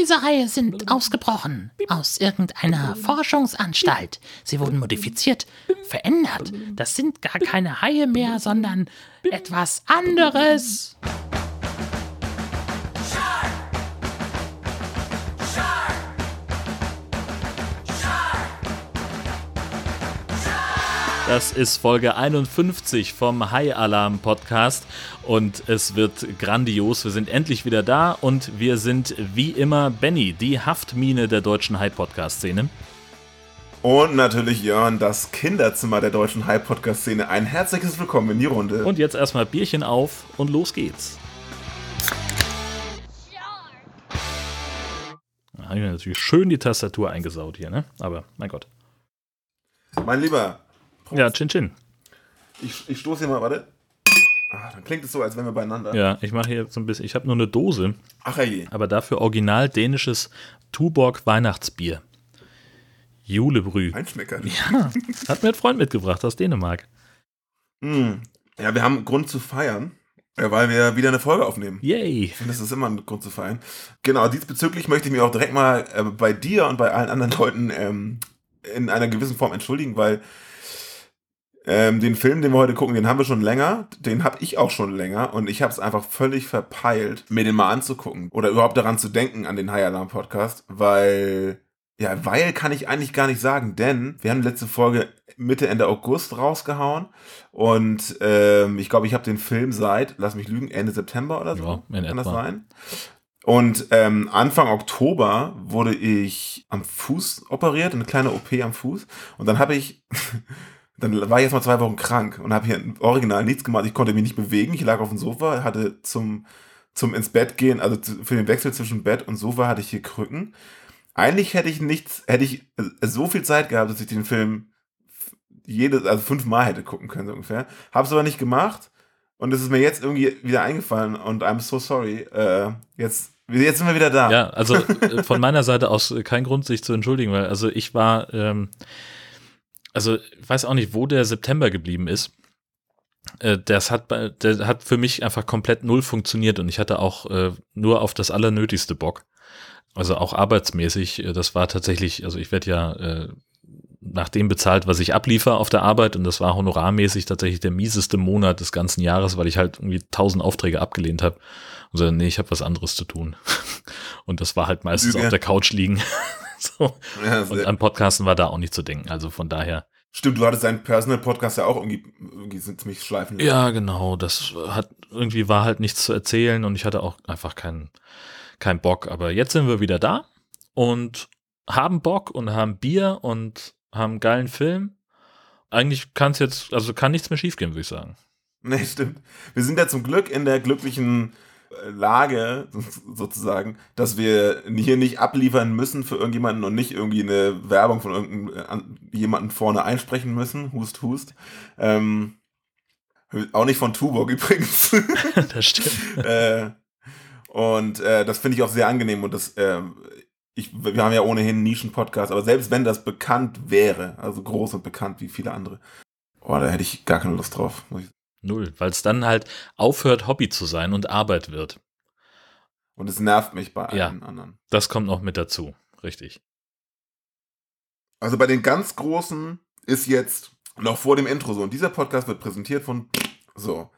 Diese Haie sind ausgebrochen aus irgendeiner Forschungsanstalt. Sie wurden modifiziert, verändert. Das sind gar keine Haie mehr, sondern etwas anderes. Das ist Folge 51 vom High Alarm Podcast und es wird grandios. Wir sind endlich wieder da und wir sind wie immer Benny, die Haftmine der deutschen High Podcast Szene. Und natürlich Jörn, das Kinderzimmer der deutschen High Podcast Szene. Ein herzliches Willkommen in die Runde. Und jetzt erstmal Bierchen auf und los geht's. Da habe ich mir natürlich schön die Tastatur eingesaut hier, ne? Aber mein Gott. Mein Lieber, Prost. Ja, Chin Chin. Ich, ich stoße hier mal, warte. Ah, dann klingt es so, als wären wir beieinander. Ja, ich mache hier so ein bisschen, ich habe nur eine Dose. Ach je. Aber dafür original dänisches Tuborg Weihnachtsbier. Julebrü. Einschmecker. Ja, hat mir ein Freund mitgebracht aus Dänemark. Mm. Ja, wir haben Grund zu feiern. weil wir wieder eine Folge aufnehmen. Yay! Ich finde, das ist immer ein Grund zu feiern. Genau, diesbezüglich möchte ich mich auch direkt mal äh, bei dir und bei allen anderen Leuten ähm, in einer gewissen Form entschuldigen, weil ähm, den Film, den wir heute gucken, den haben wir schon länger. Den habe ich auch schon länger. Und ich habe es einfach völlig verpeilt, mir den mal anzugucken. Oder überhaupt daran zu denken, an den High Alarm Podcast. Weil, ja, weil kann ich eigentlich gar nicht sagen. Denn wir haben die letzte Folge Mitte, Ende August rausgehauen. Und ähm, ich glaube, ich habe den Film seit, lass mich lügen, Ende September oder so. Ja, kann etwa. das sein? Und ähm, Anfang Oktober wurde ich am Fuß operiert, eine kleine OP am Fuß. Und dann habe ich dann war ich jetzt mal zwei Wochen krank und habe hier original nichts gemacht. Ich konnte mich nicht bewegen. Ich lag auf dem Sofa, hatte zum, zum ins Bett gehen, also für den Wechsel zwischen Bett und Sofa hatte ich hier Krücken. Eigentlich hätte ich nichts, hätte ich äh, so viel Zeit gehabt, dass ich den Film jedes, also fünfmal hätte gucken können, so ungefähr. Hab's aber nicht gemacht. Und es ist mir jetzt irgendwie wieder eingefallen und I'm so sorry. Äh, jetzt, jetzt sind wir wieder da. Ja, also äh, von meiner Seite aus kein Grund, sich zu entschuldigen, weil also ich war, ähm, also ich weiß auch nicht, wo der September geblieben ist. Äh, das hat, der hat für mich einfach komplett null funktioniert und ich hatte auch äh, nur auf das Allernötigste Bock. Also auch arbeitsmäßig, äh, das war tatsächlich, also ich werde ja nach dem bezahlt, was ich abliefer auf der Arbeit und das war honorarmäßig tatsächlich der mieseste Monat des ganzen Jahres, weil ich halt irgendwie tausend Aufträge abgelehnt habe und so, nee, ich habe was anderes zu tun. und das war halt meistens Lüge. auf der Couch liegen. so. Ja, und an Podcasten war da auch nicht zu denken. Also von daher. Stimmt, du hattest deinen Personal-Podcast ja auch irgendwie, irgendwie sind ziemlich schleifen. Lassen. Ja, genau. Das hat irgendwie war halt nichts zu erzählen und ich hatte auch einfach keinen keinen Bock. Aber jetzt sind wir wieder da und haben Bock und haben Bier und haben einen geilen Film. Eigentlich kann es jetzt, also kann nichts mehr schiefgehen, würde ich sagen. Nee, stimmt. Wir sind ja zum Glück in der glücklichen Lage sozusagen, dass wir hier nicht abliefern müssen für irgendjemanden und nicht irgendwie eine Werbung von irgendjemandem vorne einsprechen müssen. Hust, hust. Ähm, auch nicht von Tuborg übrigens. das stimmt. äh, und äh, das finde ich auch sehr angenehm und das, äh, ich, wir haben ja ohnehin einen Nischen-Podcast, aber selbst wenn das bekannt wäre, also groß und bekannt wie viele andere, oh, da hätte ich gar keine Lust drauf. Null, weil es dann halt aufhört, Hobby zu sein und Arbeit wird. Und es nervt mich bei allen ja, anderen. Das kommt noch mit dazu, richtig. Also bei den ganz Großen ist jetzt noch vor dem Intro so. Und dieser Podcast wird präsentiert von so.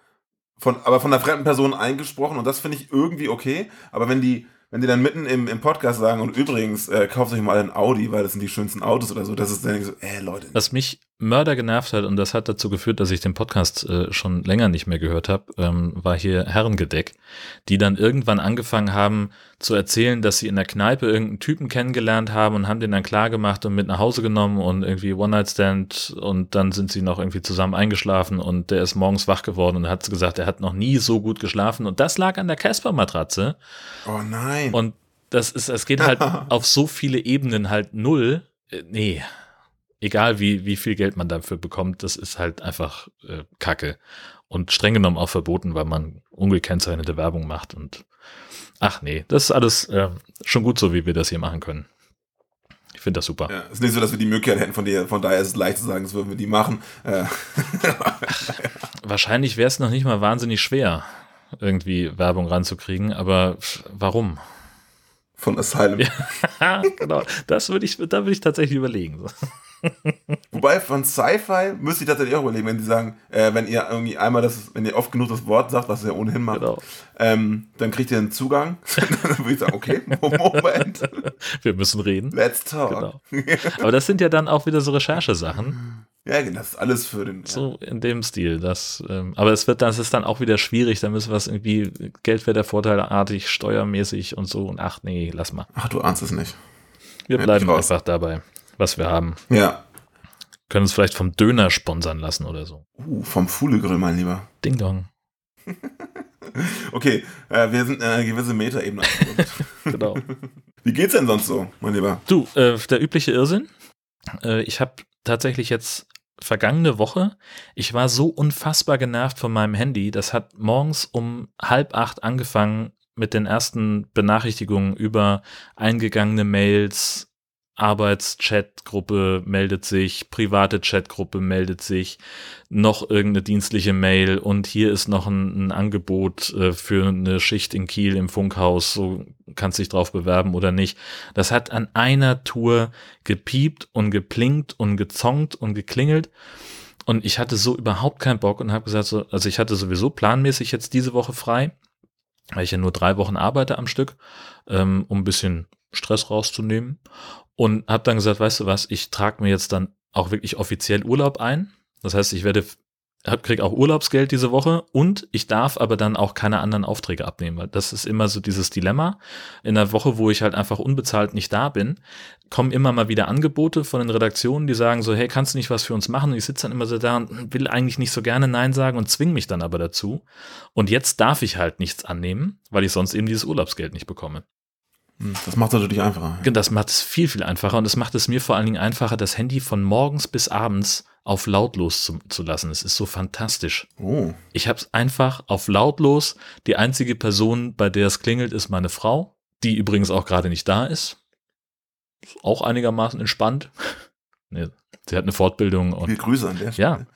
Von, aber von einer fremden Person eingesprochen und das finde ich irgendwie okay. Aber wenn die wenn die dann mitten im, im Podcast sagen, und übrigens, äh, kauft euch mal ein Audi, weil das sind die schönsten Autos oder so, das ist dann so, äh, Leute. Was mich Mörder genervt hat, und das hat dazu geführt, dass ich den Podcast äh, schon länger nicht mehr gehört habe, ähm, war hier Herrengedeck, die dann irgendwann angefangen haben zu erzählen, dass sie in der Kneipe irgendeinen Typen kennengelernt haben und haben den dann klar gemacht und mit nach Hause genommen und irgendwie One-Night-Stand und dann sind sie noch irgendwie zusammen eingeschlafen und der ist morgens wach geworden und hat gesagt, er hat noch nie so gut geschlafen und das lag an der Casper-Matratze. Oh nein. Und das ist, es geht halt auf so viele Ebenen halt null. Äh, nee, egal wie, wie viel Geld man dafür bekommt, das ist halt einfach äh, Kacke. Und streng genommen auch verboten, weil man ungekennzeichnete Werbung macht. Und ach nee, das ist alles äh, schon gut so, wie wir das hier machen können. Ich finde das super. Ja, es ist nicht so, dass wir die Möglichkeit hätten, von, dir, von daher ist es leicht zu sagen, das würden wir die machen. Äh. wahrscheinlich wäre es noch nicht mal wahnsinnig schwer, irgendwie Werbung ranzukriegen, aber warum? von Asylum. Ja, genau. Das würde ich, da würde ich tatsächlich überlegen. Wobei von Sci-Fi müsste ich tatsächlich auch überlegen, wenn die sagen, äh, wenn ihr irgendwie einmal das, wenn ihr oft genug das Wort sagt, was ihr ohnehin macht, Genau. ähm, dann kriegt ihr einen Zugang. dann würde ich sagen, okay, Moment, Wir müssen reden. let's talk. Genau. Aber das sind ja dann auch wieder so Recherchesachen. Ja, das ist alles für den. So in dem Stil. Das, ähm, aber es wird, das ist dann auch wieder schwierig. Da müssen wir es irgendwie Geldwertervorteilartig, steuermäßig und so. Und ach nee, lass mal. Ach, du ahnst es nicht. Wir bleiben einfach dabei, was wir haben. Ja. Können uns vielleicht vom Döner sponsern lassen oder so. Uh, vom Fuhlegrill, mein Lieber. Ding dong. Okay, äh, wir sind in eine gewisse Metaebene. Genau. Wie geht's denn sonst so, mein Lieber? Du, äh, der übliche Irrsinn. Äh, ich habe tatsächlich jetzt vergangene Woche, ich war so unfassbar genervt von meinem Handy. Das hat morgens um halb acht angefangen mit den ersten Benachrichtigungen über eingegangene Mails. Arbeitschatgruppe meldet sich, private Chatgruppe meldet sich, noch irgendeine dienstliche Mail und hier ist noch ein, ein Angebot äh, für eine Schicht in Kiel im Funkhaus, so kannst dich drauf bewerben oder nicht. Das hat an einer Tour gepiept und geplinkt und gezongt und geklingelt. Und ich hatte so überhaupt keinen Bock und habe gesagt, so, also ich hatte sowieso planmäßig jetzt diese Woche frei, weil ich ja nur drei Wochen arbeite am Stück, ähm, um ein bisschen Stress rauszunehmen. Und habe dann gesagt, weißt du was, ich trage mir jetzt dann auch wirklich offiziell Urlaub ein. Das heißt, ich werde hab, krieg auch Urlaubsgeld diese Woche und ich darf aber dann auch keine anderen Aufträge abnehmen, weil das ist immer so dieses Dilemma. In der Woche, wo ich halt einfach unbezahlt nicht da bin, kommen immer mal wieder Angebote von den Redaktionen, die sagen so, hey, kannst du nicht was für uns machen? Und ich sitze dann immer so da und will eigentlich nicht so gerne Nein sagen und zwing mich dann aber dazu. Und jetzt darf ich halt nichts annehmen, weil ich sonst eben dieses Urlaubsgeld nicht bekomme. Hm, Das macht es natürlich einfacher. Das macht es viel, viel einfacher und es macht es mir vor allen Dingen einfacher, das Handy von morgens bis abends auf lautlos zu, zu lassen. Es ist so fantastisch. Oh, Ich habe es einfach auf lautlos. Die einzige Person, bei der es klingelt, ist meine Frau, die übrigens auch gerade nicht da ist. Ist Auch einigermaßen entspannt. nee, sie hat eine Fortbildung und viele Grüße an der Ja.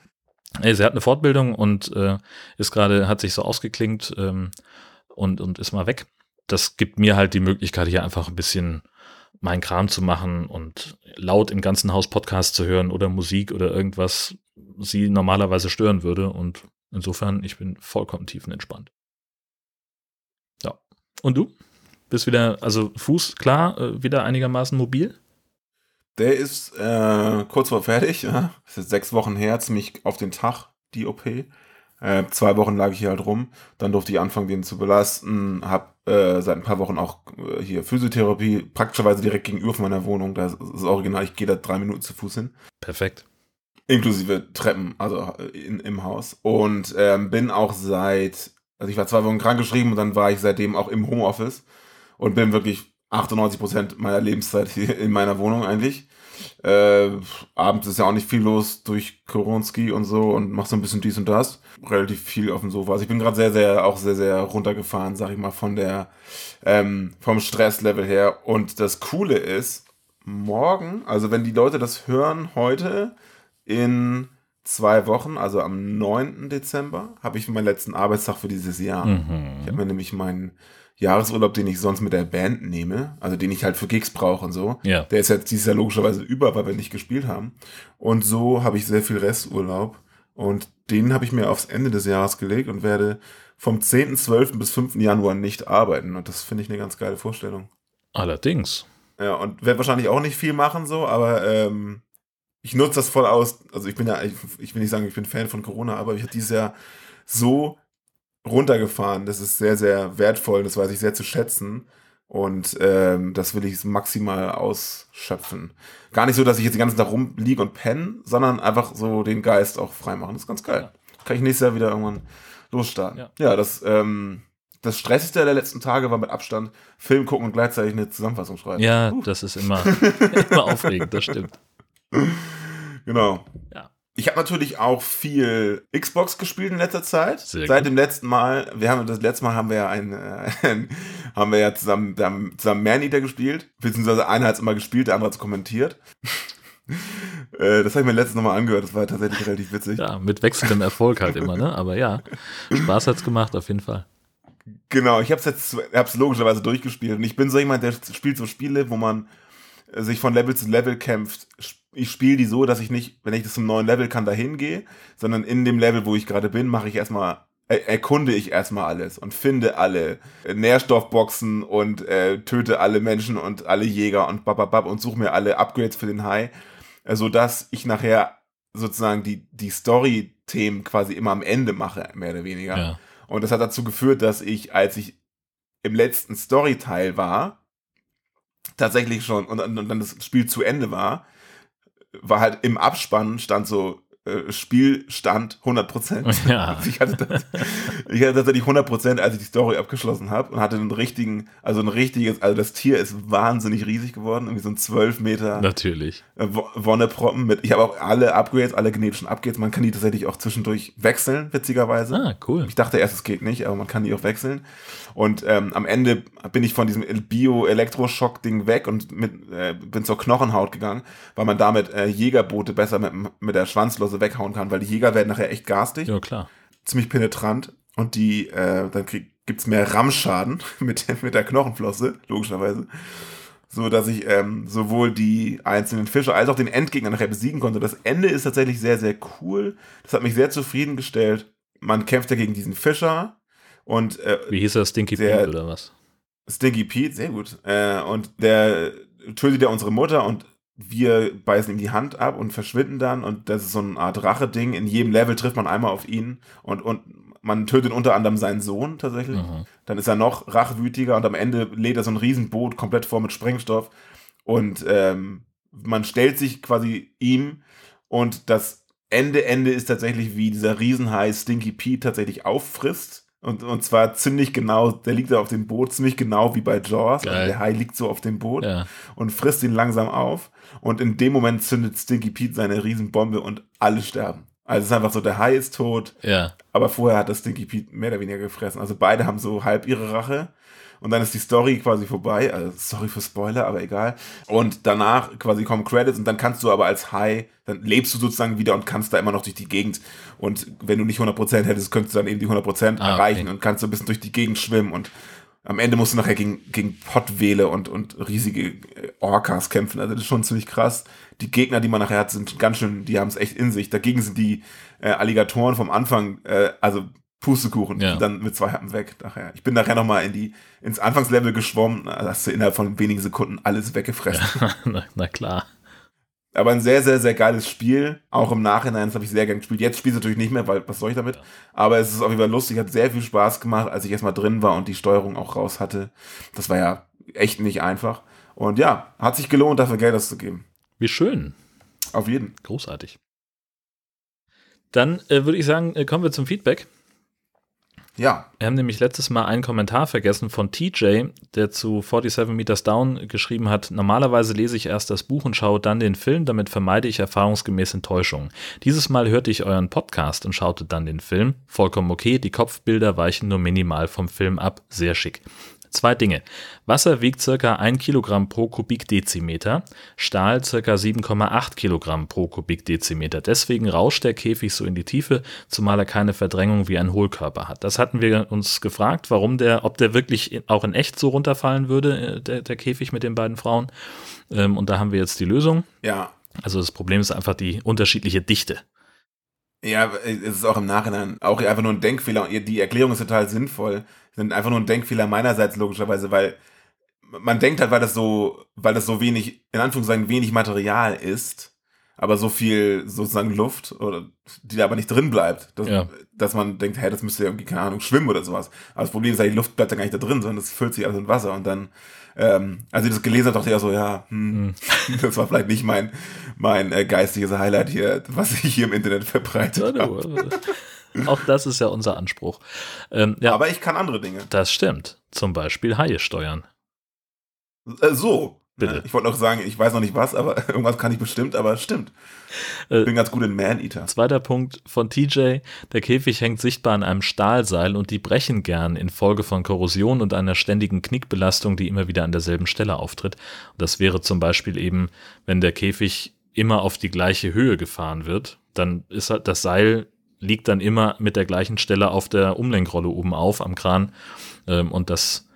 Ey, sie hat eine Fortbildung und äh, ist gerade, hat sich so ausgeklingt ähm, und, und ist mal weg. Das gibt mir halt die Möglichkeit, hier einfach ein bisschen meinen Kram zu machen und laut im ganzen Haus Podcast zu hören oder Musik oder irgendwas sie normalerweise stören würde. Und insofern, ich bin vollkommen tiefenentspannt. Ja. Und du? Bist wieder, also Fuß klar, äh, wieder einigermaßen mobil? Der ist äh, kurz vor fertig. Ja? Ist sechs Wochen her, ziemlich auf den Tag, die OP. Äh, zwei Wochen lag ich hier halt rum. Dann durfte ich anfangen, den zu belasten. Hab äh, seit ein paar Wochen auch äh, hier Physiotherapie, praktischerweise direkt gegenüber von meiner Wohnung. Das ist original. Ich gehe da drei Minuten zu Fuß hin. Perfekt. Inklusive Treppen, also in, im Haus. Und ähm, bin auch seit, also ich war zwei Wochen krankgeschrieben und dann war ich seitdem auch im Homeoffice und bin wirklich 98 Prozent meiner Lebenszeit hier in meiner Wohnung eigentlich. Äh, abends ist ja auch nicht viel los durch Koronski und so und mach so ein bisschen dies und das. Relativ viel auf dem Sofa. Also ich bin gerade sehr, sehr, auch sehr, sehr runtergefahren, sag ich mal, von der, ähm, vom Stresslevel her. Und das Coole ist, morgen, also wenn die Leute das hören heute, in zwei Wochen, also am 9. Dezember, habe ich meinen letzten Arbeitstag für dieses Jahr. Mhm. Ich habe mir nämlich meinen Jahresurlaub, den ich sonst mit der Band nehme, also den ich halt für Gigs brauche und so, Ja. der ist jetzt dieses Jahr logischerweise über, weil wir nicht gespielt haben. Und so habe ich sehr viel Resturlaub und den habe ich mir aufs Ende des Jahres gelegt und werde vom 10.12. bis 5. Januar nicht arbeiten. Und das finde ich eine ganz geile Vorstellung. Allerdings. Ja, und werde wahrscheinlich auch nicht viel machen so, aber ähm, ich nutze das voll aus. Also ich bin ja, ich, ich will nicht sagen, ich bin Fan von Corona, aber ich habe dieses Jahr so runtergefahren. Das ist sehr, sehr wertvoll. Das weiß ich sehr zu schätzen. Und ähm, das will ich maximal ausschöpfen. Gar nicht so, dass ich jetzt den ganzen Tag rumliege und penne, sondern einfach so den Geist auch freimachen. Das ist ganz geil. Kann ich nächstes Jahr wieder irgendwann losstarten. Ja. Ja, das, ähm, das Stressigste der letzten Tage war mit Abstand Film gucken und gleichzeitig eine Zusammenfassung schreiben. Ja, Puh. das ist immer, immer aufregend, das stimmt. Genau. Ja. Ich habe natürlich auch viel Xbox gespielt in letzter Zeit. Sehr Seit gut. dem letzten Mal, wir haben das letzte Mal haben wir ja ein, äh, ein haben wir ja zusammen, wir haben zusammen Man Eater gespielt, beziehungsweise einer hat es immer gespielt, der andere hat es kommentiert. äh, das habe ich mir letztens nochmal angehört, das war tatsächlich relativ witzig. Ja, mit wechselndem Erfolg halt immer, ne? Aber ja, Spaß hat's gemacht, auf jeden Fall. Genau, ich habe es jetzt hab's logischerweise durchgespielt und ich bin so jemand, der spielt so Spiele, wo man sich von Level zu Level kämpft. Ich spiele die so, dass ich nicht, wenn ich das zum neuen Level kann, dahin gehe, sondern in dem Level, wo ich gerade bin, mache ich erstmal erkunde ich erstmal alles und finde alle Nährstoffboxen und äh, töte alle Menschen und alle Jäger und bababab und suche mir alle Upgrades für den Hai, äh, sodass ich nachher sozusagen die, die Story-Themen quasi immer am Ende mache, mehr oder weniger. Ja. Und das hat dazu geführt, dass ich, als ich im letzten Story-Teil war, tatsächlich schon, und, und dann das Spiel zu Ende war, war halt im Abspann stand so Spielstand 100%. Ja. Ich, hatte das, ich hatte tatsächlich 100%, als ich die Story abgeschlossen habe und hatte einen richtigen, also ein richtiges, also das Tier ist wahnsinnig riesig geworden, irgendwie so ein 12 Meter. Natürlich. Äh, Wonneproppen mit, ich habe auch alle Upgrades, alle genetischen Upgrades, man kann die tatsächlich auch zwischendurch wechseln, witzigerweise. Ah, cool. Ich dachte erst, es geht nicht, aber man kann die auch wechseln. Und ähm, am Ende bin ich von diesem Bio-Elektroschock-Ding weg und mit, äh, bin zur Knochenhaut gegangen, weil man damit äh, Jägerboote besser mit, mit der Schwanzlose weghauen kann, weil die Jäger werden nachher echt garstig. Ja, klar. Ziemlich penetrant. Und die, äh, dann krieg, gibt's mehr Rammschaden mit, mit der Knochenflosse, logischerweise. So dass ich ähm, sowohl die einzelnen Fische als auch den Endgegner nachher besiegen konnte. Das Ende ist tatsächlich sehr, sehr cool. Das hat mich sehr zufriedengestellt. Man kämpft ja gegen diesen Fischer, und, äh, Wie hieß er, Stinky Pete oder was? Stinky Pete, sehr gut. Äh, und der tötet ja unsere Mutter und wir beißen ihm die Hand ab und verschwinden dann. Und das ist so eine Art Rache-Ding. In jedem Level trifft man einmal auf ihn und, und man tötet unter anderem seinen Sohn tatsächlich. Mhm. Dann ist er noch rachwütiger und am Ende lädt er so ein Riesenboot komplett vor mit Sprengstoff. Und ähm, man stellt sich quasi ihm und das Ende, Ende ist tatsächlich, wie dieser Riesenhai Stinky Pete tatsächlich auffrisst und, und zwar ziemlich genau, der liegt da auf dem Boot, ziemlich genau wie bei Jaws. Also der Hai liegt so auf dem Boot ja. und frisst ihn langsam auf. Und in dem Moment zündet Stinky Pete seine Riesenbombe und alle sterben. Also es ist einfach so, der Hai ist tot. Ja. Aber vorher hat das Stinky Pete mehr oder weniger gefressen. Also beide haben so halb ihre Rache und dann ist die Story quasi vorbei. Also sorry für Spoiler, aber egal. Und danach quasi kommen Credits und dann kannst du aber als High, dann lebst du sozusagen wieder und kannst da immer noch durch die Gegend. Und wenn du nicht 100% hättest, könntest du dann eben die 100% ah, erreichen okay. und kannst so ein bisschen durch die Gegend schwimmen und am Ende musst du nachher gegen, gegen Pottwele und, und riesige äh, Orcas kämpfen. Also das ist schon ziemlich krass. Die Gegner, die man nachher hat, sind ganz schön, die haben es echt in sich. Dagegen sind die äh, Alligatoren vom Anfang, äh, also Pustekuchen, ja. dann mit zwei Happen weg nachher. Ich bin nachher nochmal in die, ins Anfangslevel geschwommen, da hast du innerhalb von wenigen Sekunden alles weggefressen. Ja, na, na, klar. Aber ein sehr, sehr, sehr geiles Spiel. Auch im Nachhinein, das habe ich sehr gerne gespielt. Jetzt spiele ich natürlich nicht mehr, weil was soll ich damit? Ja. Aber es ist auf jeden Fall lustig, hat sehr viel Spaß gemacht, als ich erstmal drin war und die Steuerung auch raus hatte. Das war ja echt nicht einfach. Und ja, hat sich gelohnt, dafür Geld auszugeben. Wie schön. Auf jeden. Großartig. Dann äh, würde ich sagen, äh, kommen wir zum Feedback. Ja. Wir haben nämlich letztes Mal einen Kommentar vergessen von TJ, der zu 47 Meters Down geschrieben hat, normalerweise lese ich erst das Buch und schaue dann den Film, damit vermeide ich erfahrungsgemäß Enttäuschungen. Dieses Mal hörte ich euren Podcast und schaute dann den Film. Vollkommen okay, die Kopfbilder weichen nur minimal vom Film ab, sehr schick. Zwei Dinge. Wasser wiegt ca. 1 Kilogramm pro Kubikdezimeter, Stahl ca. 7,8 Kilogramm pro Kubikdezimeter. Deswegen rauscht der Käfig so in die Tiefe, zumal er keine Verdrängung wie ein Hohlkörper hat. Das hatten wir uns gefragt, warum der, ob der wirklich auch in echt so runterfallen würde, äh, der, der Käfig mit den beiden Frauen. Ähm, und da haben wir jetzt die Lösung. Ja. Also das Problem ist einfach die unterschiedliche Dichte. Ja, es ist auch im Nachhinein auch einfach nur ein Denkfehler. Die Erklärung ist total sinnvoll einfach nur ein Denkfehler meinerseits logischerweise, weil man denkt halt, weil das so, weil das so wenig, in Anführungszeichen wenig Material ist, aber so viel sozusagen Luft oder die da aber nicht drin bleibt, dass, ja. dass man denkt, hey, das müsste ja irgendwie, keine Ahnung, schwimmen oder sowas. Aber das Problem ist halt, die Luft bleibt da gar nicht da drin, sondern es füllt sich alles in Wasser und dann, ähm, als ich das gelesen habe, dachte ich ja so, ja, hm, hm. das war vielleicht nicht mein, mein äh, geistiges Highlight hier, was ich hier im Internet verbreitet habe. Auch das ist ja unser Anspruch. Ähm, ja, aber ich kann andere Dinge. Das stimmt. Zum Beispiel Haie steuern. Äh, so. Bitte. Ich wollte noch sagen, ich weiß noch nicht was, aber irgendwas kann ich bestimmt, aber es stimmt. Ich äh, bin ganz gut in Man-Eater. Zweiter Punkt von TJ. Der Käfig hängt sichtbar an einem Stahlseil und die brechen gern infolge von Korrosion und einer ständigen Knickbelastung, die immer wieder an derselben Stelle auftritt. Das wäre zum Beispiel eben, wenn der Käfig immer auf die gleiche Höhe gefahren wird, dann ist halt das Seil liegt dann immer mit der gleichen Stelle auf der Umlenkrolle oben auf am Kran ähm, und das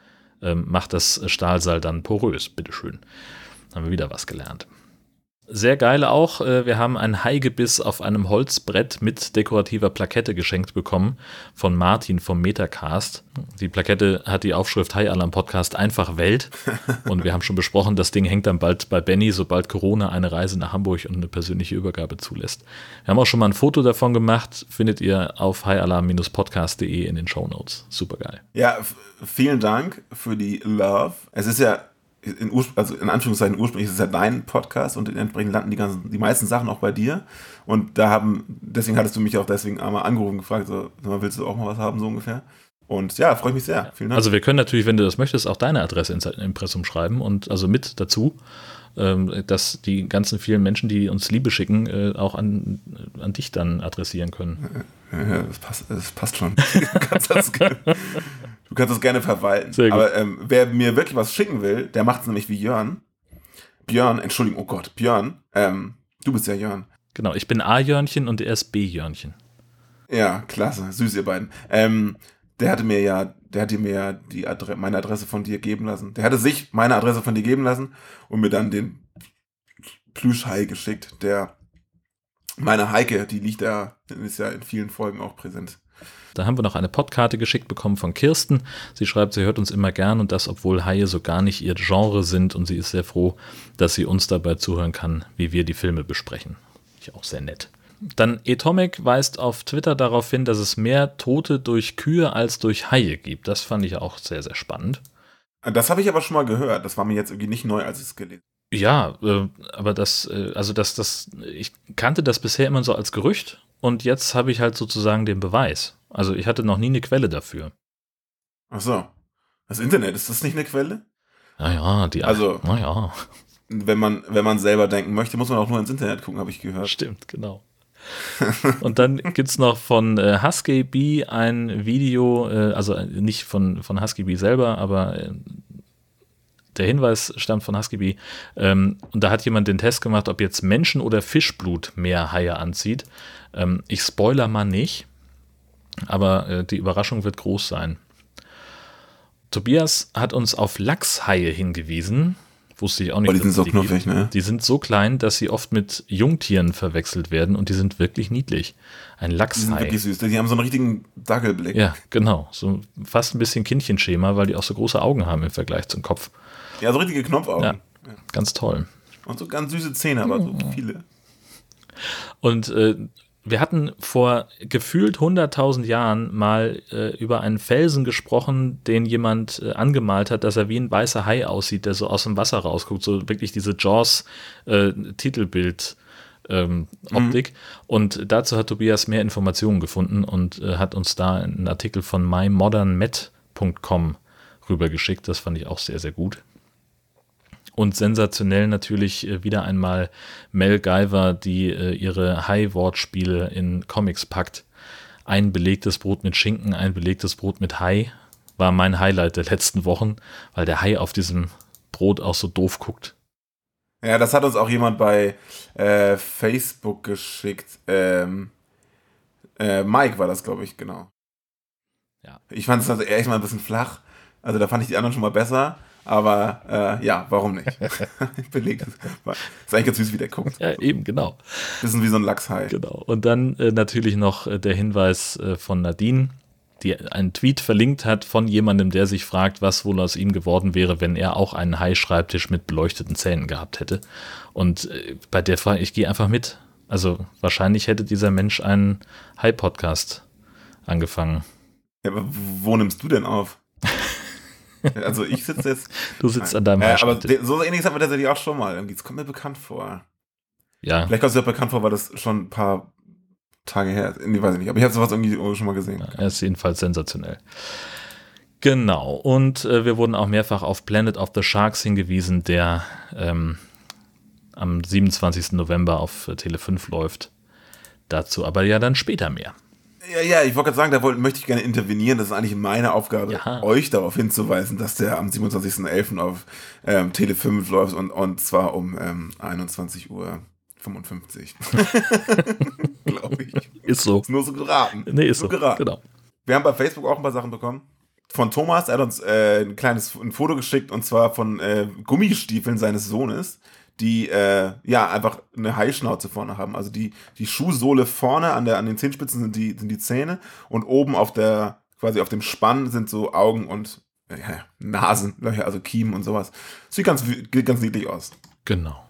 ähm, macht das Stahlseil dann porös. Bitteschön. Haben wir wieder was gelernt. Sehr geil auch, äh, wir haben ein Haigebiss auf einem Holzbrett mit dekorativer Plakette geschenkt bekommen von Martin vom Metacast. Die Plakette hat die Aufschrift Hi Alarm Podcast einfach Welt und wir haben schon besprochen, das Ding hängt dann bald bei Benny, sobald Corona eine Reise nach Hamburg und eine persönliche Übergabe zulässt. Wir haben auch schon mal ein Foto davon gemacht, findet ihr auf hialarm-podcast.de in den Show Notes. Super geil. Ja, vielen Dank für die Love. Es ist ja in, also in Anführungszeichen ursprünglich ist es ja dein Podcast und entsprechend landen die ganzen, die meisten Sachen auch bei dir. Und da haben, deswegen hattest du mich auch deswegen einmal angerufen gefragt, so, willst du auch mal was haben, so ungefähr? Und ja, freue ich mich sehr. Vielen Dank. Also wir können natürlich, wenn du das möchtest, auch deine Adresse ins Impressum schreiben und also mit dazu, dass die ganzen vielen Menschen, die uns Liebe schicken, äh, auch an, an dich dann adressieren können. Ja, das passt, das passt schon. Du kannst das, Du kannst das gerne verwalten. Aber ähm, wer mir wirklich was schicken will, der macht es nämlich wie Jörn. Björn, Entschuldigung, oh Gott, Björn, ähm, du bist ja Jörn. Genau, ich bin A-Jörnchen und er ist B-Jörnchen. Ja, klasse, süß ihr beiden. Ähm, der hatte mir ja, der hatte mir die Adre meine Adresse von dir geben lassen. Der hatte sich meine Adresse von dir geben lassen und mir dann den Plüschhai geschickt, der meine Heike, die liegt ja, ist ja in vielen Folgen auch präsent. Da haben wir noch eine Podkarte geschickt bekommen von Kirsten. Sie schreibt, sie hört uns immer gern und das, obwohl Haie so gar nicht ihr Genre sind und sie ist sehr froh, dass sie uns dabei zuhören kann, wie wir die Filme besprechen. Ich auch sehr nett. Dann Atomic weist auf Twitter darauf hin, dass es mehr Tote durch Kühe als durch Haie gibt. Das fand ich auch sehr, sehr spannend. Das habe ich aber schon mal gehört. Das war mir jetzt irgendwie nicht neu, als ich es gelesen ja, äh, aber das, äh, also das, das, ich kannte das bisher immer so als Gerücht und jetzt habe ich halt sozusagen den Beweis. Also ich hatte noch nie eine Quelle dafür. Ach so. Das Internet, ist das nicht eine Quelle? Naja, die, also, naja. Wenn man, wenn man selber denken möchte, muss man auch nur ins Internet gucken, habe ich gehört. Stimmt, genau. und dann gibt es noch von äh, Husky Bee ein Video, äh, also nicht von, von Husky Bee selber, aber äh, der Hinweis stammt von Husky Bee. Ähm, und da hat jemand den Test gemacht, ob jetzt Menschen- oder Fischblut mehr Haie anzieht. Ähm, ich spoiler mal nicht, aber äh, die Überraschung wird groß sein. Tobias hat uns auf Lachshaie hingewiesen. Wusste ich auch nicht. Aber die sind so knuffig, ne? Die sind so klein, dass sie oft mit Jungtieren verwechselt werden und die sind wirklich niedlich. Ein Lachshai. Die sind wirklich süß. Die haben so einen richtigen Dackelblick. Ja, genau. So fast ein bisschen Kindchenschema, weil die auch so große Augen haben im Vergleich zum Kopf. Ja, so richtige Knopfaugen. Ja, ja. Ganz toll. Und so ganz süße Zähne, aber so viele. Und äh, wir hatten vor gefühlt 100.000 Jahren mal äh, über einen Felsen gesprochen, den jemand äh, angemalt hat, dass er wie ein weißer Hai aussieht, der so aus dem Wasser rausguckt. So wirklich diese Jaws-Titelbild. Äh, ähm, Optik. Mhm. Und dazu hat Tobias mehr Informationen gefunden und äh, hat uns da einen Artikel von mymodernmet.com rübergeschickt. Das fand ich auch sehr, sehr gut. Und sensationell natürlich äh, wieder einmal Mel Guyver, die äh, ihre High-Wortspiele in Comics packt. Ein belegtes Brot mit Schinken, ein belegtes Brot mit Hai war mein Highlight der letzten Wochen, weil der Hai auf diesem Brot auch so doof guckt. Ja, das hat uns auch jemand bei äh, Facebook geschickt. Ähm, äh, Mike war das, glaube ich, genau. Ja. Ich fand es also ehrlich mal ein bisschen flach. Also da fand ich die anderen schon mal besser. Aber äh, ja, warum nicht? Belegt ist, ist eigentlich ganz süß, wie der guckt. Ja, eben, genau. Bisschen wie so ein Lachshai. Genau. Und dann äh, natürlich noch äh, der Hinweis äh, von Nadine, die einen Tweet verlinkt hat von jemandem, der sich fragt, was wohl aus ihm geworden wäre, wenn er auch einen Hai-Schreibtisch mit beleuchteten Zähnen gehabt hätte. Und äh, bei der Frage, ich gehe einfach mit. Also wahrscheinlich hätte dieser Mensch einen Hai-Podcast angefangen. Ja, aber wo nimmst du denn auf? Also ich sitze jetzt. Du sitzt an deinem äh, Aber so ähnliches hatten wir tatsächlich auch schon mal. Irgendwie, das kommt mir bekannt vor. Ja. Vielleicht kommt es dir auch bekannt vor, weil das schon ein paar Tage her ist. Nee, weiß ich nicht. Aber ich habe sowas irgendwie schon mal gesehen. Ja, er ist jedenfalls sensationell. Genau. Und äh, wir wurden auch mehrfach auf Planet of the Sharks hingewiesen, der ähm, am 27. November auf äh, Tele 5 läuft. Dazu aber ja dann später mehr. Ja, ja, ich wollte gerade sagen, da wollte, möchte ich gerne intervenieren. Das ist eigentlich meine Aufgabe, ja. euch darauf hinzuweisen, dass der am 27.11. auf ähm, Tele 5 läuft und, und zwar um ähm, 21 Uhr 55. glaube ich. Ist so. Ist nur so geraten. Nee, ist so. Nur geraten. Genau. Wir haben bei Facebook auch ein paar Sachen bekommen. Von Thomas, er hat uns äh, ein kleines ein Foto geschickt und zwar von äh, Gummistiefeln seines Sohnes, die äh, ja einfach eine Haischnauze vorne haben. Also die, die Schuhsohle vorne an, der, an den Zehenspitzen sind die, sind die Zähne und oben auf der, quasi auf dem Spann sind so Augen und äh, ja, Nasenlöcher, also Kiemen und sowas. Sieht ganz, ganz niedlich aus. Genau.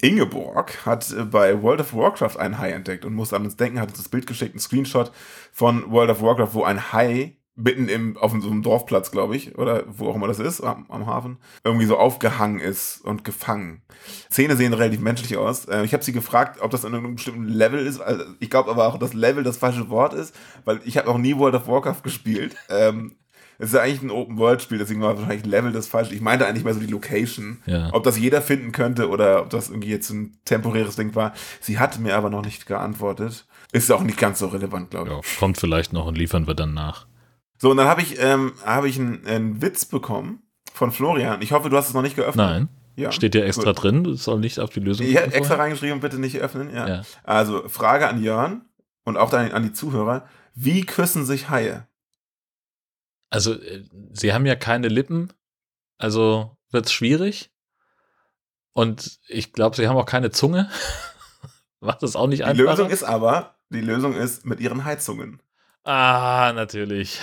Ingeborg hat äh, bei World of Warcraft einen Hai entdeckt und musste an uns denken, hat uns das Bild geschickt, ein Screenshot von World of Warcraft, wo ein Hai mitten im, auf so einem Dorfplatz, glaube ich, oder wo auch immer das ist, am, am, Hafen, irgendwie so aufgehangen ist und gefangen. Zähne sehen relativ menschlich aus. Äh, ich habe sie gefragt, ob das in einem bestimmten Level ist. Also ich glaube aber auch, dass Level das falsche Wort ist, weil ich habe noch nie World of Warcraft gespielt. Ähm, es ist ja eigentlich ein Open-World-Spiel, deswegen war wahrscheinlich Level das falsche. Ich meinte eigentlich mehr so die Location. Ja. Ob das jeder finden könnte oder ob das irgendwie jetzt ein temporäres Ding war. Sie hat mir aber noch nicht geantwortet. Ist auch nicht ganz so relevant, glaube ich. Ja, kommt vielleicht noch und liefern wir dann nach. So, und dann habe ich, ähm, hab ich einen, einen Witz bekommen von Florian. Ich hoffe, du hast es noch nicht geöffnet. Nein. Ja. Steht ja extra drin, das soll nicht auf die Lösung Ich habe extra reingeschrieben, bitte nicht öffnen. Ja. Ja. Also, Frage an Jörn und auch dann an die Zuhörer. Wie küssen sich Haie? Also, äh, sie haben ja keine Lippen, also wird es schwierig. Und ich glaube, sie haben auch keine Zunge. Macht das auch nicht Die einfacher. Lösung ist aber, die Lösung ist mit ihren Heizungen. Ah, natürlich.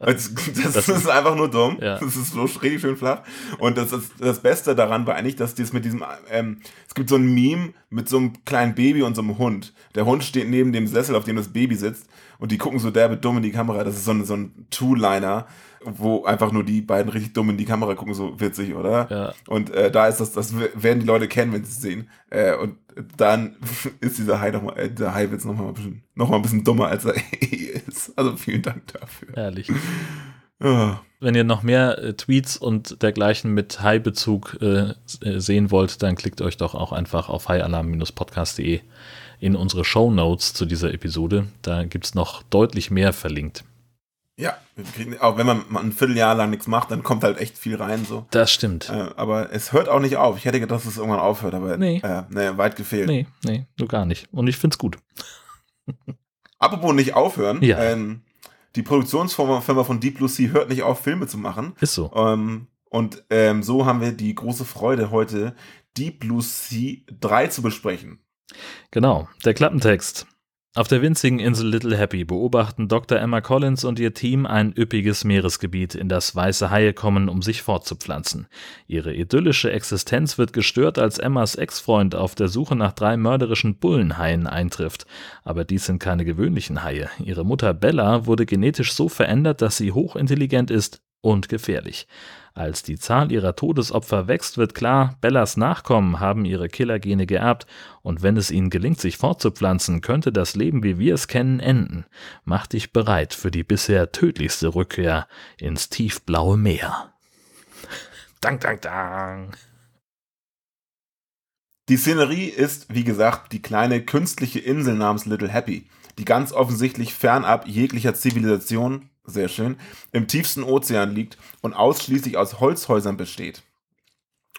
Das, das, Das ist einfach nur dumm. Ja. Das ist so richtig schön flach. Und das, ist, das Beste daran war eigentlich, dass dies mit diesem, ähm, es gibt so ein Meme mit so einem kleinen Baby und so einem Hund. Der Hund steht neben dem Sessel, auf dem das Baby sitzt. Und die gucken so derbe dumm in die Kamera. Das ist so ein, so ein Two-Liner, wo einfach nur die beiden richtig dumm in die Kamera gucken, so witzig, oder? Ja. Und äh, da ist das, das werden die Leute kennen, wenn sie es sehen. Äh, und dann ist dieser Hai nochmal, äh, der Hai-Witz nochmal ein bisschen, noch mal ein bisschen dummer, als er eh ist. Also vielen Dank dafür. Herrlich. Ah. Wenn ihr noch mehr äh, Tweets und dergleichen mit Hai-Bezug äh, äh, sehen wollt, dann klickt euch doch auch einfach auf haialarm-podcast.de in unsere Show Notes zu dieser Episode. Da gibt es noch deutlich mehr verlinkt. Ja, kriegen, auch wenn man ein Vierteljahr lang nichts macht, dann kommt halt echt viel rein. so. Das stimmt. Äh, aber es hört auch nicht auf. Ich hätte gedacht, dass es irgendwann aufhört, aber Nee. äh, nee, weit gefehlt. Nee, nee, so gar nicht. Und ich find's gut. Apropos nicht aufhören, Ja. ähm, die Produktionsfirma Firma von Deep Blue Sea hört nicht auf, Filme zu machen. Ist so. Ähm, und ähm, so haben wir die große Freude, heute Deep Blue Sea 3 zu besprechen. Genau, der Klappentext. Auf der winzigen Insel Little Happy beobachten Dr. Emma Collins und ihr Team ein üppiges Meeresgebiet, in das weiße Haie kommen, um sich fortzupflanzen. Ihre idyllische Existenz wird gestört, als Emmas Ex-Freund auf der Suche nach drei mörderischen Bullenhaien eintrifft. Aber dies sind keine gewöhnlichen Haie. Ihre Mutter Bella wurde genetisch so verändert, dass sie hochintelligent ist und gefährlich. Als die Zahl ihrer Todesopfer wächst, wird klar, Bellas Nachkommen haben ihre Killergene geerbt und wenn es ihnen gelingt, sich fortzupflanzen, könnte das Leben, wie wir es kennen, enden. Mach dich bereit für die bisher tödlichste Rückkehr ins tiefblaue Meer. Dank, dank, dank. Die Szenerie ist, wie gesagt, die kleine künstliche Insel namens Little Happy, die ganz offensichtlich fernab jeglicher Zivilisation, sehr schön, im tiefsten Ozean liegt und ausschließlich aus Holzhäusern besteht.